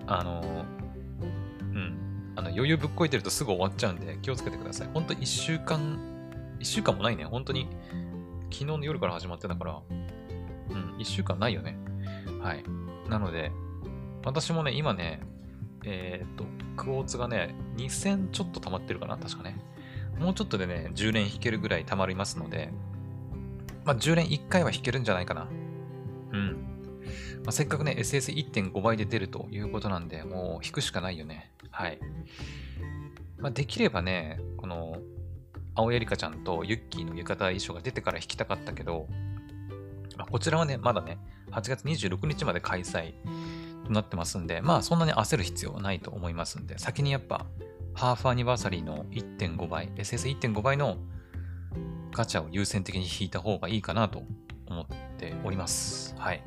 S1: あのうん、あの余裕ぶっこいてるとすぐ終わっちゃうんで気をつけてください。本当1週間、1週間もないね。本当に昨日の夜から始まってたから、うん、1週間ないよね。はい。なので、私もね、今ね、えー、っと、クォーツがね、2000ちょっと溜まってるかな確かね。もうちょっとでね、10連弾けるぐらい溜まりますので、まあ、10連1回は弾けるんじゃないかな。うん。まあ、せっかくね、SS1.5 倍で出るということなんで、もう引くしかないよね。はい。まあ、できればね、この、青やりかちゃんとユッキーの浴衣衣装が出てから引きたかったけど、まあ、こちらはね、まだね、8月26日まで開催となってますんで、まあそんなに焦る必要はないと思いますんで、先にやっぱ、ハーフアニバーサリーの1.5倍、SS1.5 倍のガチャを優先的に引いた方がいいかなと思っております。はい。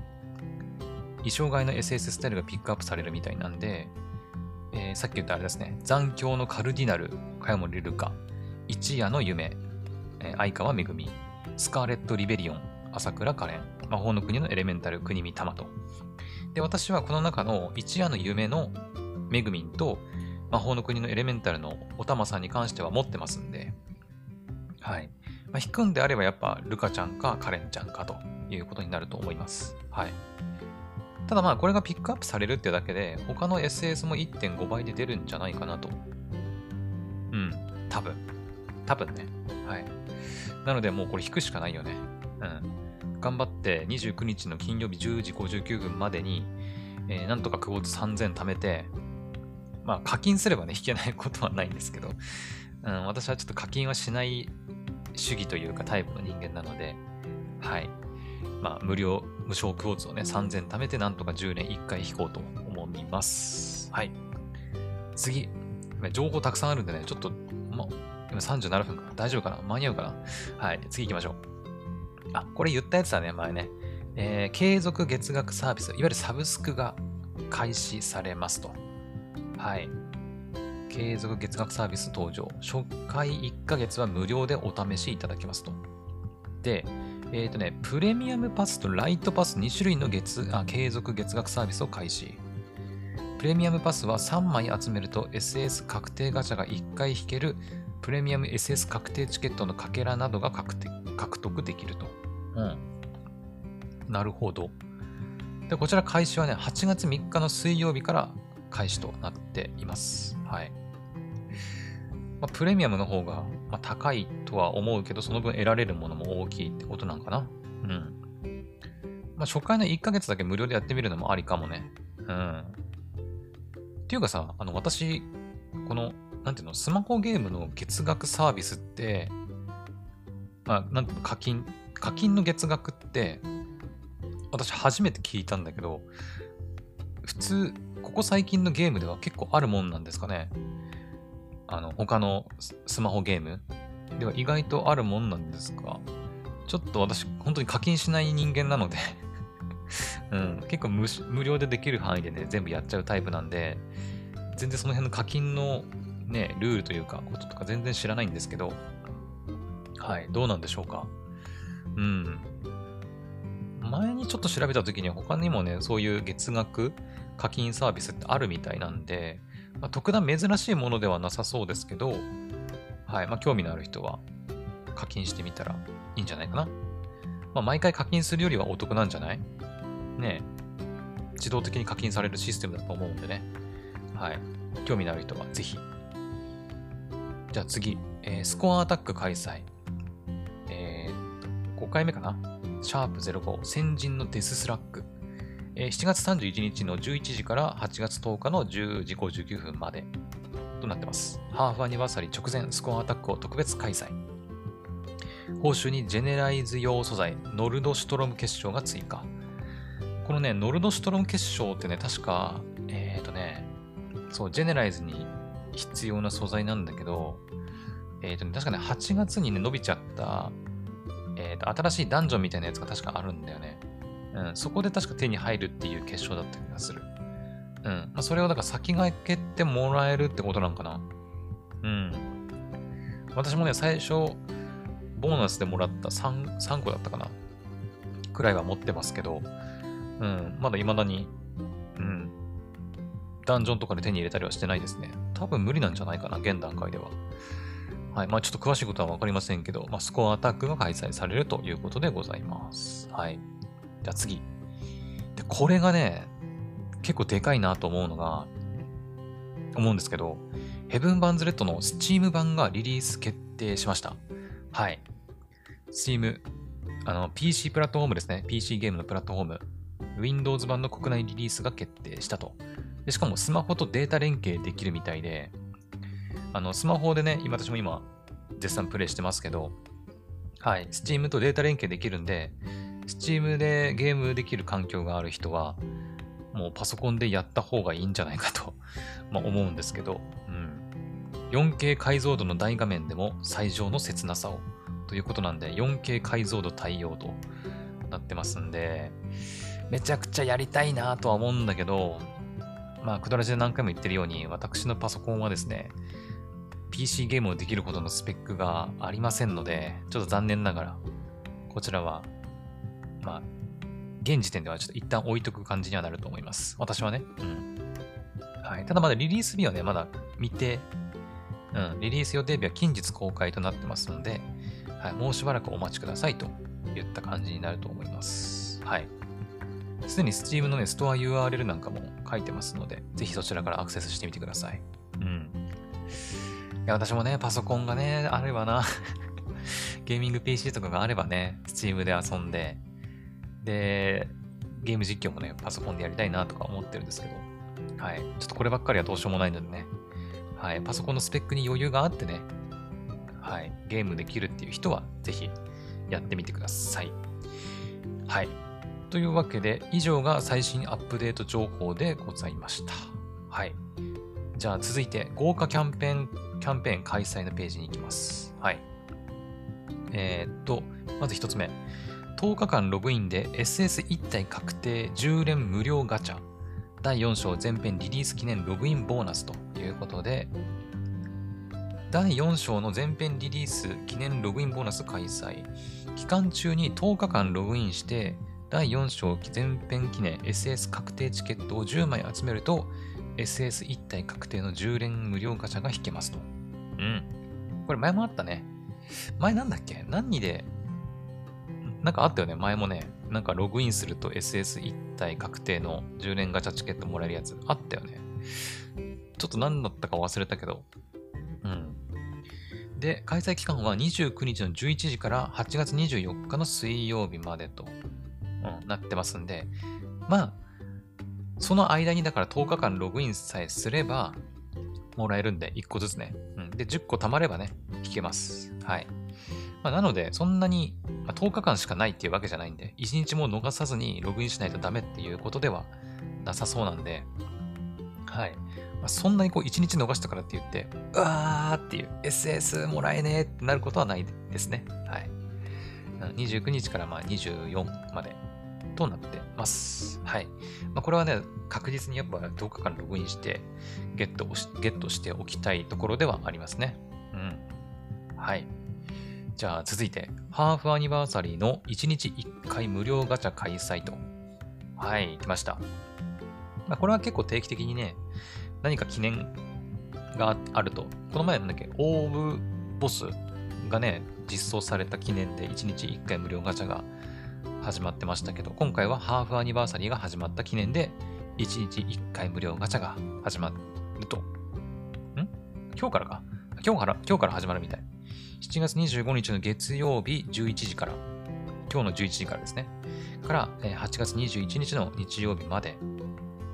S1: 衣装替えの SS スタイルがピックアップされるみたいなんで、えー、さっき言ったあれですね、残響のカルディナル、茅森ルカ、一夜の夢、えー、相川めぐみ、スカーレット・リベリオン、朝倉カレン、魔法の国のエレメンタル、国見玉と。で、私はこの中の一夜の夢のめぐみんと、魔法の国のエレメンタルのおたまさんに関しては持ってますんで、はい。まあ、引くんであればやっぱルカちゃんかカレンちゃんかということになると思います。はい。ただまあこれがピックアップされるってだけで他の SS も1.5倍で出るんじゃないかなと。うん。多分。多分ね。はい。なのでもうこれ引くしかないよね。うん。頑張って29日の金曜日10時59分までに、えー、なんとかクォーツ3000貯めて、まあ課金すればね、引けないことはないんですけど、うん、私はちょっと課金はしない主義というかタイプの人間なので、はい。まあ、無料、無償クォーツをね、3000貯めてなんとか10年1回引こうと思います。はい。次。情報たくさんあるんでね、ちょっと、ま、今37分か大丈夫かな？間に合うかな？はい。次行きましょう。あ、これ言ったやつだね、前ね。えー、継続月額サービス、いわゆるサブスクが開始されますと。はい。継続月額サービス登場。初回1ヶ月は無料でお試しいただけますと。で、えっ、ー、とね、プレミアムパスとライトパス2種類の月あ継続月額サービスを開始。プレミアムパスは3枚集めると SS 確定ガチャが1回引けるプレミアム SS 確定チケットのかけらなどが獲得できると。うん。なるほど。で、こちら開始はね、8月3日の水曜日から開始となっています。はい。まあ、プレミアムの方が、まあ、高いとは思うけど、その分得られるものも大きいってことなんかな。うん。まあ、初回の1ヶ月だけ無料でやってみるのもありかもね。うん。っていうかさ、あの、私、この、なんていうの、スマホゲームの月額サービスって、まあ、なんていうの、課金、課金の月額って、私初めて聞いたんだけど、普通、ここ最近のゲームでは結構あるもんなんですかね。あの、他のスマホゲーム。では意外とあるもんなんですが、ちょっと私、本当に課金しない人間なので。うん、結構無料でできる範囲でね、全部やっちゃうタイプなんで、全然その辺の課金のね、ルールというか、こととか全然知らないんですけど、はい、どうなんでしょうか。うん。前にちょっと調べた時に他にもね、そういう月額課金サービスってあるみたいなんで、まあ、特段珍しいものではなさそうですけど、はい。まあ、興味のある人は課金してみたらいいんじゃないかな。まあ、毎回課金するよりはお得なんじゃない？ねえ自動的に課金されるシステムだと思うんでね。はい。興味のある人はぜひ。じゃあ次、えー、スコアアタック開催。えー、5回目かな？シャープ05、先人のデススラッグ。え、7月31日の11時から8月10日の10時59分までとなってます。ハーフアニバーサリー直前スコアアタックを特別開催。報酬にジェネライズ用素材、ノルドシュトロム結晶が追加。このね、ノルドシュトロム結晶ってね、確か、えっ、ー、とね、そう、ジェネライズに必要な素材なんだけど、えっ、ー、とね、確かね、8月にね、伸びちゃった、えっ、ー、と、新しいダンジョンみたいなやつが確かあるんだよね。うん、そこで確か手に入るっていう結晶だった気がする。うん。まあ、それをだから先駆けてもらえるってことなんかな。うん。私もね、最初、ボーナスでもらった 3, 3個だったかな。くらいは持ってますけど、うん、まだ未だに、うん、ダンジョンとかで手に入れたりはしてないですね。多分無理なんじゃないかな、現段階では。はい。まあちょっと詳しいことはわかりませんけど、まあスコアアタックが開催されるということでございます。はい。じゃあ次。で、これがね、結構でかいなと思うのが、思うんですけど、ヘブン・バンズ・レッドの Steam 版がリリース決定しました。はい。Steam、あの、PC プラットフォームですね。PC ゲームのプラットフォーム。Windows 版の国内リリースが決定したと。でしかもスマホとデータ連携できるみたいで、あの、スマホでね、今私も今、絶賛プレイしてますけど、はい、Steam とデータ連携できるんで、Steam でゲームできる環境がある人は、もうパソコンでやった方がいいんじゃないかと ま思うんですけど、うん。4K 解像度の大画面でも最上の切なさをということなんで、4K 解像度対応となってますんで、めちゃくちゃやりたいなとは思うんだけど、まあ、くだらじで何回も言ってるように、私のパソコンはですね、PC ゲームをできるほどのスペックがありませんので、ちょっと残念ながら、こちらは、まあ、現時点ではちょっと一旦置いとく感じにはなると思います。私はね。うん。はい。ただまだリリース日はね、まだ見て、うん、リリース予定日は近日公開となってますので、はい、もうしばらくお待ちくださいといった感じになると思います。はい。すでに Steam のね、ストア URL なんかも書いてますので、ぜひそちらからアクセスしてみてください。うん。いや、私もね、パソコンがね、あればな ゲーミング PC とかがあればね、Steam で遊んで、で、ゲーム実況もね、パソコンでやりたいなとか思ってるんですけど、はい。ちょっとこればっかりはどうしようもないのでね、はい。パソコンのスペックに余裕があってね、はい。ゲームできるっていう人は、ぜひやってみてください。はい。というわけで、以上が最新アップデート情報でございました。はい。じゃあ続いて、豪華キャンペーン、キャンペーン開催のページに行きます。はい。えー、っと、まず一つ目。10日間ログインで SS1 体確定10連無料ガチャ第4章前編リリース記念ログインボーナスということで第4章の前編リリース記念ログインボーナス開催期間中に10日間ログインして第4章前編記念 SS 確定チケットを10枚集めると SS1 体確定の10連無料ガチャが引けますと。うん。これ前もあったね。前なんだっけ？何でなんかあったよね。前もね、なんかログインすると SS1 体確定の10年ガチャチケットもらえるやつあったよね。ちょっと何だったか忘れたけど。うん。で、開催期間は29日の11時から8月24日の水曜日までと、うん、なってますんで、まあ、その間にだから10日間ログインさえすれば、もらえるんで、1個ずつね。うん。で、10個貯まればね、引けます。はい。まあ、なので、そんなに、ま、10日間しかないっていうわけじゃないんで、1日も逃さずにログインしないとダメっていうことではなさそうなんで、はい。まあ、そんなにこう1日逃したからって言って、うわーっていう SS もらえねーってなることはないですね。はい。29日からまあ24までとなってます。はい。まあ、これはね、確実にやっぱ10日間ログインしてゲットを、ゲットしておきたいところではありますね。うん。はい。じゃあ続いて、ハーフアニバーサリーの1日1回無料ガチャ開催と。はい、来ました。まあ、これは結構定期的にね、何か記念があると。この前なんだっけ、オーブボスがね、実装された記念で1日1回無料ガチャが始まってましたけど、今回はハーフアニバーサリーが始まった記念で、1日1回無料ガチャが始まると。ん？今日からか？今日から、今日から始まるみたい。7月25日の月曜日11時から、今日の11時からですね、から、8月21日の日曜日まで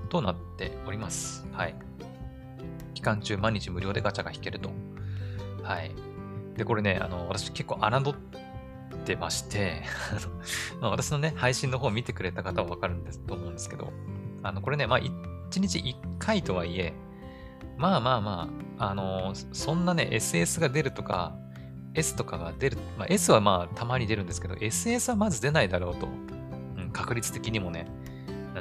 S1: となっております。はい。期間中毎日無料でガチャが引けると。はい。で、これね、あの、私結構侮ってまして ま、私のね、配信の方見てくれた方はわかるんですと思うんですけど、あの、これね、まあ、1日1回とはいえ、まあまあまあ、あのそんなね、SS が出るとか、S とかが出る、まあ、S はまあたまに出るんですけど、SS はまず出ないだろうと、うん、確率的にもね、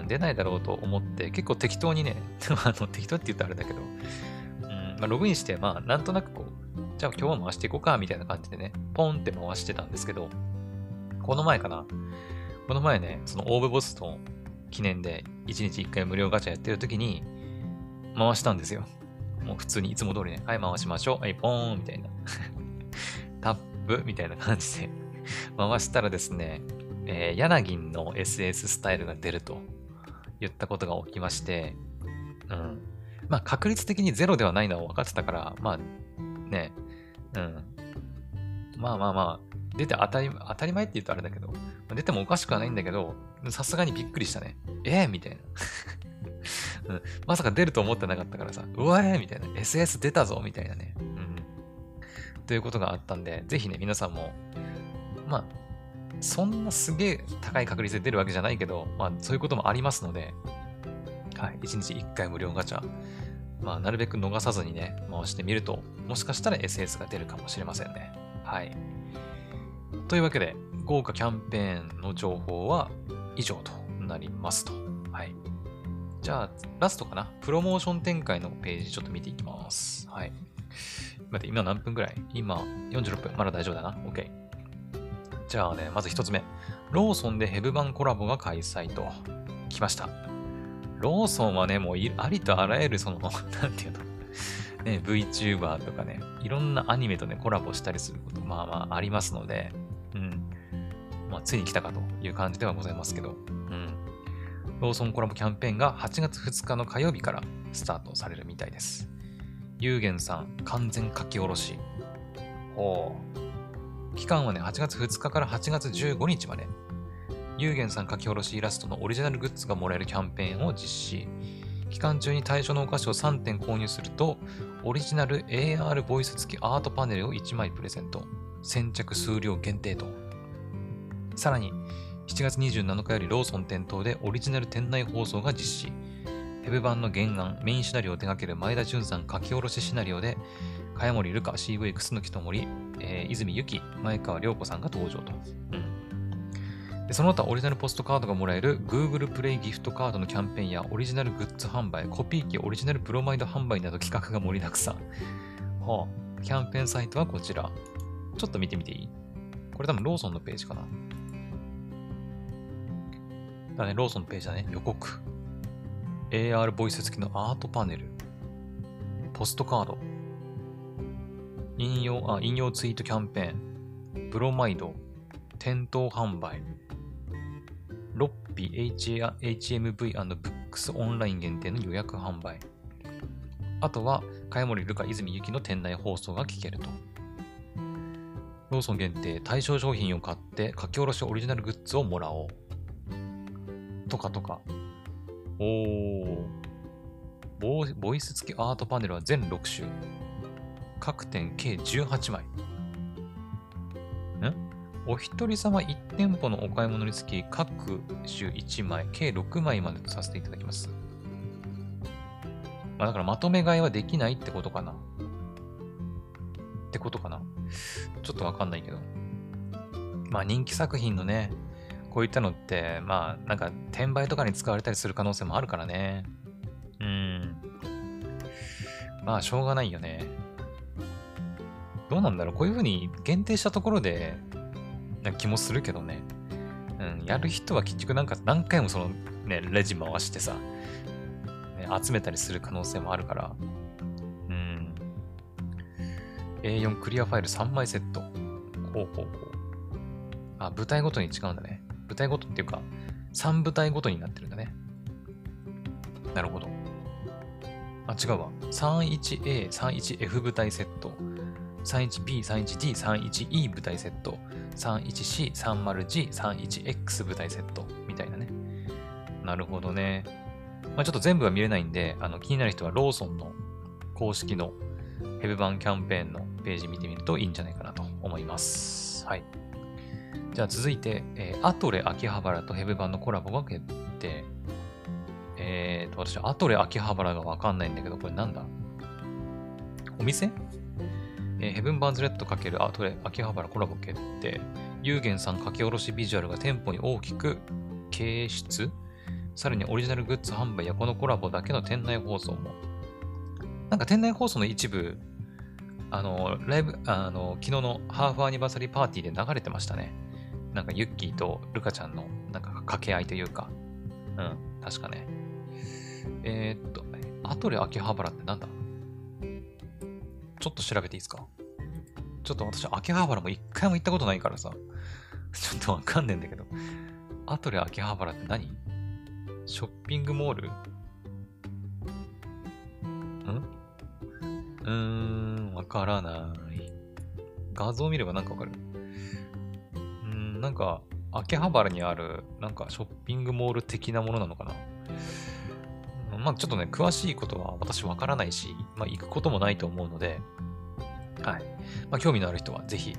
S1: 出ないだろうと思って、結構適当にね、あの適当って言ったらあれだけど、うんまあ、ログインして、まあなんとなくこう、じゃあ今日は回していこうか、みたいな感じでね、ポンって回してたんですけど、この前かな、この前ね、そのオーブボスと記念で1日1回無料ガチャやってる時に回したんですよ。もう普通にいつも通りね、はい、回しましょう。はい、ポーンみたいな。タップみたいな感じで 回したらですね、えー、柳の SS スタイルが出ると言ったことが起きまして、うん。まあ確率的にゼロではないのは分かってたから、まあね、うん。まあまあまあ、出て当たり当たり前って言うとあれだけど、出てもおかしくはないんだけど、さすがにびっくりしたね。えー、みたいな うん。まさか出ると思ってなかったからさ、うわーみたいな。SS 出たぞみたいなね。うん。ということがあったんで、ぜひね、皆さんも、まあ、そんなすげえ高い確率で出るわけじゃないけど、まあ、そういうこともありますので、はい、1日1回無料ガチャ、まあ、なるべく逃さずにね、回してみると、もしかしたら SS が出るかもしれませんね。はい。というわけで、豪華キャンペーンの情報は以上となりますと。はい。じゃあ、ラストかな？プロモーション展開のページちょっと見ていきます。はい。待って、今何分ぐらい？今46分。まだ大丈夫だな。OK。じゃあね、まず一つ目。ローソンでヘブ版コラボが開催と。来ました。ローソンはね、もうありとあらゆるその、なんていうの、ね、VTuber とかね、いろんなアニメとね、コラボしたりすること、まあまあありますので、うん。まあ、ついに来たかという感じではございますけど、うん。ローソンコラボキャンペーンが8月2日の火曜日からスタートされるみたいです。ゆうげんさん、完全書き下ろし。ほう。期間はね、8月2日から8月15日まで。ゆうげんさん書き下ろしイラストのオリジナルグッズがもらえるキャンペーンを実施。期間中に対象のお菓子を3点購入すると、オリジナル AR ボイス付きアートパネルを1枚プレゼント。先着数量限定と。さらに、7月27日よりローソン店頭でオリジナル店内放送が実施。ウェブ版の原案、メインシナリオを手掛ける前田淳さん書き下ろしシナリオで、茅森ルカ、CV 楠木智り、えー、泉由紀、前川涼子さんが登場と。うん、でその他、オリジナルポストカードがもらえる Google プレイギフトカードのキャンペーンやオリジナルグッズ販売、コピー機オリジナルプロマイド販売など企画が盛りだくさん。はあ、キャンペーンサイトはこちら。ちょっと見てみていい？これ多分ローソンのページかな。だね、ローソンのページだね。予告。AR ボイス付きのアートパネル。ポストカード。引用、あ、引用ツイートキャンペーン。ブロマイド。店頭販売。ロッピ HMV& ブックスオンライン限定の予約販売。あとは、茅森ルカ泉ゆきの店内放送が聞けると。ローソン限定、対象商品を買って書き下ろしオリジナルグッズをもらおう。とかとか。おー。ボボイス付きアートパネルは全6種。各店計18枚。ん？お一人様1店舗のお買い物につき各種1枚、計6枚までとさせていただきます。まあ、だからまとめ買いはできないってことかな。ってことかな。ちょっとわかんないけど。まあ人気作品のね、こういったのって、まあなんか転売とかに使われたりする可能性もあるからね。うん。まあしょうがないよね。どうなんだろうこういう風に限定したところで、な気もするけどね。うん、やる人は結局なんか何回もそのね、レジ回してさ、ね、集めたりする可能性もあるから、うん A4 クリアファイル3枚セット。ほうほうほう。あ、舞台ごとに違うんだね。舞台ごとっていうか、3舞台ごとになってるんだね。なるほど。あ、違うわ。31A、31F 舞台セット。31B、31D、31E 舞台セット。31C、30G、31X 舞台セット。みたいなね。なるほどね。まあ、ちょっと全部は見れないんで、あの気になる人はローソンの公式のヘブ版キャンペーンのページ見てみるといいんじゃないかなと思います。はい。じゃあ続いて、えー、アトレ秋葉原とヘブ版のコラボが決定。えーと、私、アトレ秋葉原がわかんないんだけど、これなんだ？お店？えー、ヘブンバンズレッド×アトレ秋葉原コラボ決定。ユーゲンさん書き下ろしビジュアルが店舗に大きく掲出さらにオリジナルグッズ販売やこのコラボだけの店内放送も。なんか店内放送の一部、あの、ライブ、あの、昨日のハーフアニバーサリーパーティーで流れてましたね。なんかユッキーとルカちゃんのなんか掛け合いというか。うん、確かね。えー、っと、アトレ秋葉原ってなんだ？ちょっと調べていいですか？ちょっと私、秋葉原も一回も行ったことないからさ、ちょっとわかんねえんだけど。アトレ秋葉原って何？ショッピングモール？ん？うーん、わからない。画像見ればなんかわかる。なんか、秋葉原にある、なんかショッピングモール的なものなのかな？まあちょっとね、詳しいことは私わからないし、まあ行くこともないと思うので、はい。まあ興味のある人はぜひ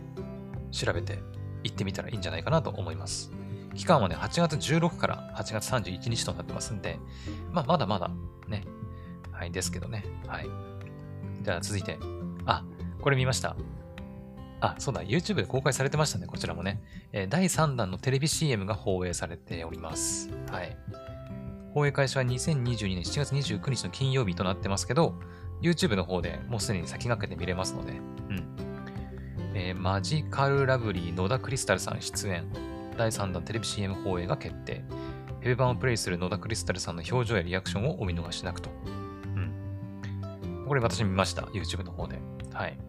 S1: 調べて行ってみたらいいんじゃないかなと思います。期間はね、8月16から8月31日となってますんで、まあまだまだね、はい、ですけどね。はい。じゃあ続いて、あ、これ見ました。あ、そうだ、YouTube で公開されてましたね、こちらもね。えー、第3弾のテレビ CM が放映されております。はい。放映開始は2022年7月29日の金曜日となってますけど、YouTube の方でもうすでに先駆けて見れますので、うん。えー、マジカルラブリー野田クリスタルさん出演。第3弾テレビ CM 放映が決定。ヘビ版をプレイする野田クリスタルさんの表情やリアクションをお見逃しなくと。うん。これ私見ました。YouTube の方で。はい。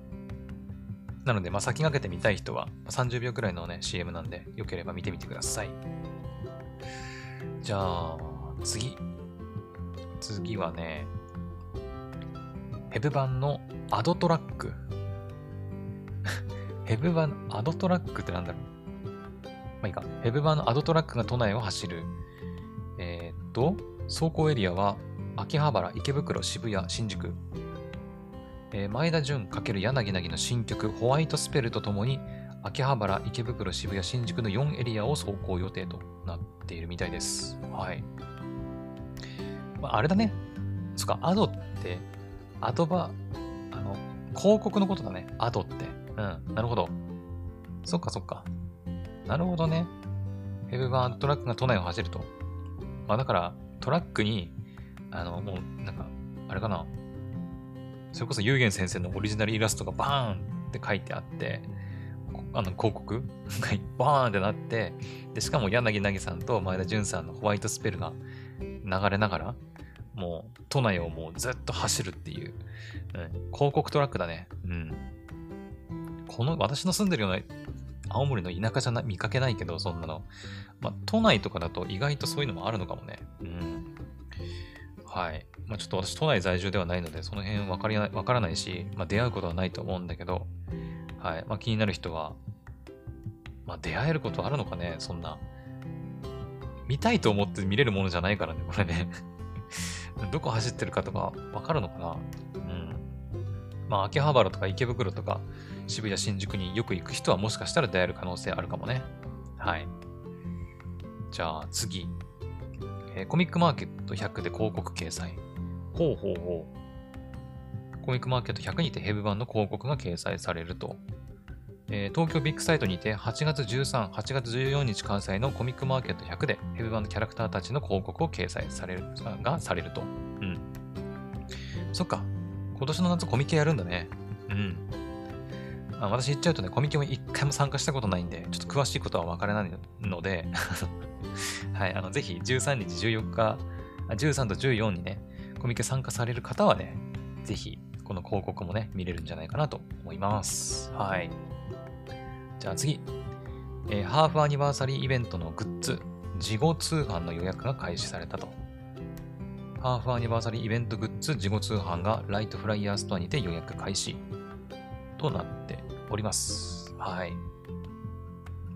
S1: なので、まあ、先駆けて見たい人は、30秒くらいのね、CM なんで、よければ見てみてください。じゃあ、次。次はね、ヘブ版のアドトラック。ヘブ版アドトラックってなんだろう？まあいいか。ヘブ版のアドトラックが都内を走る。えー、っと、走行エリアは、秋葉原、池袋、渋谷、新宿。え、前田純×柳凪の新曲、ホワイトスペルとともに、秋葉原、池袋、渋谷、新宿の4エリアを走行予定となっているみたいです。はい。まあ、あれだね。そっか、アドって、アドバ、あの、広告のことだね。アドって。うん、なるほど。そっかそっか。なるほどね。ウェブ版トラックが都内を走ると。まあだから、トラックに、あの、もう、なんか、あれかな。それこそ、有限先生のオリジナルイラストがバーンって書いてあって、あの、広告？が バーンってなって、で、しかも柳凪さんと前田純さんのホワイトスペルが流れながら、もう、都内をもうずっと走るっていう、うん、広告トラックだね。うん。この、私の住んでるような青森の田舎じゃな見かけないけど、そんなの。まあ、都内とかだと意外とそういうのもあるのかもね。うん。はい。まあ、ちょっと私、都内在住ではないので、その辺分かりな分からないし、まあ、出会うことはないと思うんだけど、はい。まあ、気になる人は、まあ、出会えることあるのかね、そんな。見たいと思って見れるものじゃないからね、これね。どこ走ってるかとか分かるのかなうん。まあ、秋葉原とか池袋とか、渋谷、新宿によく行く人はもしかしたら出会える可能性あるかもね。はい。じゃあ次。えー、コミックマーケット100で広告掲載。ほうほうほう。コミックマーケット100にてヘブ版の広告が掲載されると。えー、東京ビッグサイトにて8月13、8月14日開催のコミックマーケット100でヘブ版のキャラクターたちの広告を掲載される、がされると。うん。そっか。今年の夏コミケやるんだね。うん。まあ、私言っちゃうとね、コミケも一回も参加したことないんで、ちょっと詳しいことはわからないので はい、あの、ぜひ13日、14日、13と14にね、コミケ参加される方はね、ぜひ、この広告もね、見れるんじゃないかなと思います。はい。じゃあ次。えー、ハーフアニバーサリーイベントのグッズ、事後通販の予約が開始されたと。ハーフアニバーサリーイベントグッズ事後通販がライトフライヤーストアにて予約開始となっております。はい。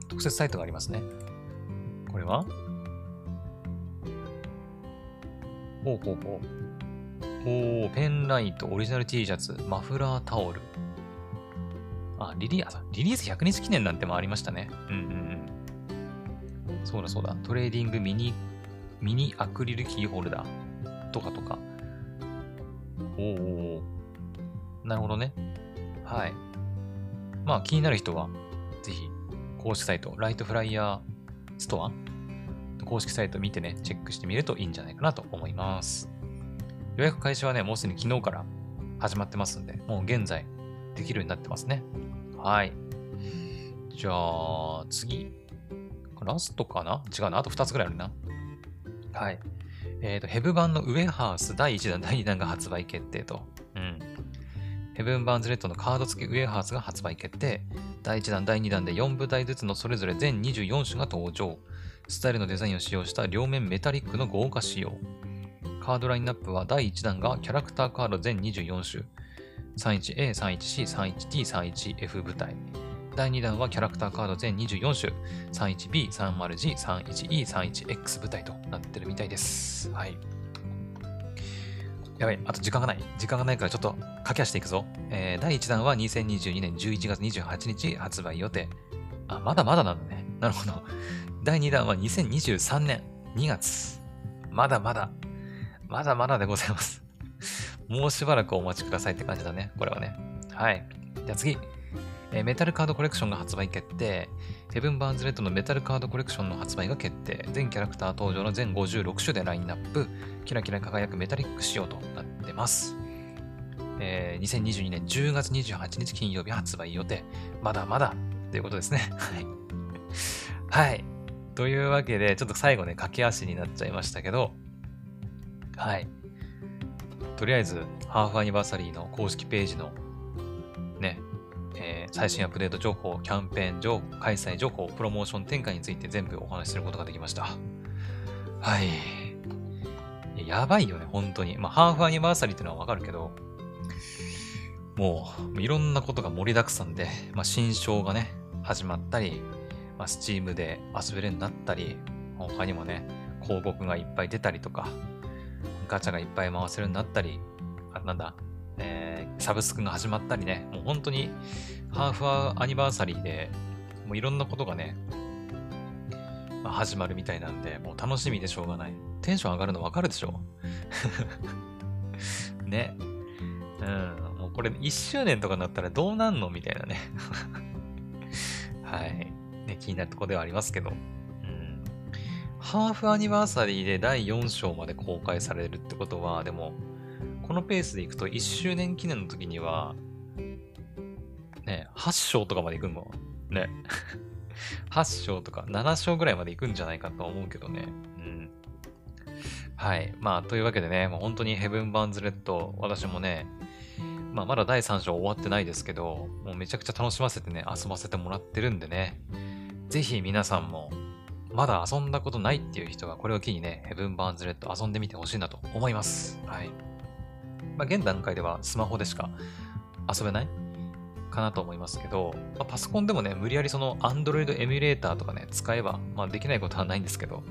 S1: 特設サイトがありますね。これは？ほうほうほう。おー、ペンライト、オリジナル T シャツ、マフラータオル。あ、リリー、リリース100日記念なんてもありましたね。うんうんうん。そうだそうだ。トレーディングミニ、ミニアクリルキーホルダーとかとか。おー。なるほどね。はい。まあ気になる人は、ぜひ公式サイト、ライトフライヤーストア公式サイト見てね、チェックしてみるといいんじゃないかなと思います。予約開始はね、もうすでに昨日から始まってますんで、もう現在できるようになってますね。はい。じゃあ、次。ラストかな？違うな。あと2つぐらいあるな。はい。えっ、ー、と、ヘブ版のウェハース第1弾、第2弾が発売決定と。ヘブン・バーンズ・レッドのカード付きウェアハーツが発売決定。第1弾、第2弾で4部隊ずつのそれぞれ全24種が登場。スタイルのデザインを使用した両面メタリックの豪華仕様。カードラインナップは第1弾がキャラクターカード全24種。31A、31C、31T、31F 部隊。第2弾はキャラクターカード全24種、31B、30G、31E、31X 部隊となってるみたいです。はい。やばい、あと時間がない。時間がないからちょっと駆け足していくぞ。えー、第1弾は2022年11月28日発売予定。あ、まだまだなんだね。なるほど。第2弾は2023年2月。まだまだ。まだまだでございます。もうしばらくお待ちくださいって感じだね。これはね。はい。じゃあ次。えー、メタルカードコレクションが発売決定。ヘブン・バーンズ・レッドのメタルカードコレクションの発売が決定。全キャラクター登場の全56種でラインナップ。キラキラ輝くメタリック仕様となってます。えー、2022年10月28日金曜日発売予定。まだまだということですね。はい。はい。というわけで、ちょっと最後ね、駆け足になっちゃいましたけど、はい。とりあえず、ハーフアニバーサリーの公式ページのね、えー、最新アップデート情報、キャンペーン情報、開催情報、プロモーション展開について全部お話しすることができました。はい。やばいよね、本当に。まあ、ハーフアニバーサリーっていうのはわかるけど、もう、いろんなことが盛りだくさんで、まあ、新章がね、始まったり、まあ、Steam で遊べるようになったり、他にもね、広告がいっぱい出たりとか、ガチャがいっぱい回せるようになったり、あなんだ、えー、サブスクが始まったりね、もう本当にハーフアニバーサリーで、もういろんなことがね、まあ、始まるみたいなんで、もう楽しみでしょうがない。テンション上がるのわかるでしょ？ね。うん。もうこれ1周年とかになったらどうなんの？みたいなね。はい。ね、気になるとこではありますけど。ハーフアニバーサリーで第4章まで公開されるってことは、でも、このペースでいくと1周年記念の時には、ね、8章とかまで行くのね。8章とか7章ぐらいまで行くんじゃないかと思うけどね。うん。はい。まあ、というわけでね、もう本当にヘブン・バーンズ・レッド、私もね、まあ、まだ第3章終わってないですけど、もうめちゃくちゃ楽しませてね、遊ばせてもらってるんでね、ぜひ皆さんも、まだ遊んだことないっていう人はこれを機にね、ヘブン・バーンズ・レッド遊んでみてほしいなと思います。はい。まあ、現段階ではスマホでしか遊べないかなと思いますけど、まあ、パソコンでもね、無理やりその Android エミュレーターとかね、使えば、まあ、できないことはないんですけど、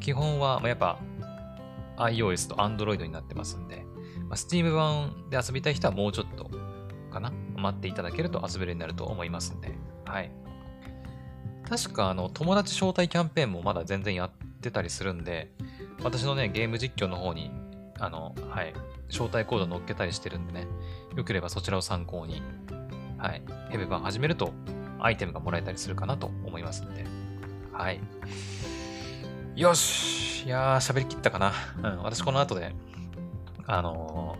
S1: 基本は、まやっぱ iOS と Android になってますんで、まあ、Steam 版で遊びたい人はもうちょっとかな待っていただけると遊べるようになると思いますんで、はい。確かあの友達招待キャンペーンもまだ全然やってたりするんで、私のね、ゲーム実況の方に、あの、はい、招待コード載っけたりしてるんでね、よければそちらを参考に、はい、ヘブ版始めるとアイテムがもらえたりするかなと思いますんで、はい。よしいやー、喋りきったかな。うん、私この後で、あの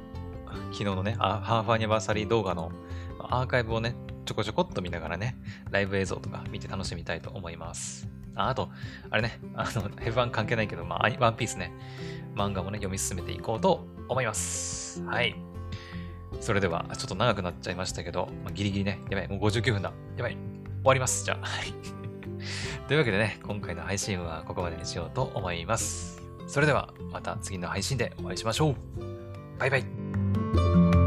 S1: ー、昨日のね、ハーフアニバーサリー動画のアーカイブをね、ちょこちょこっと見ながらね、ライブ映像とか見て楽しみたいと思います。ああと、あれね、あの、ヘブ版関係ないけど、まあ、ワンピースね、漫画もね、読み進めていこうと思います。はい。それでは、ちょっと長くなっちゃいましたけど、まあ、ギリギリね、やばい、もう59分だ。やばい、終わります。じゃあ、はい。というわけでね、今回の配信はここまでにしようと思います。それでは、また次の配信でお会いしましょう。バイバイ。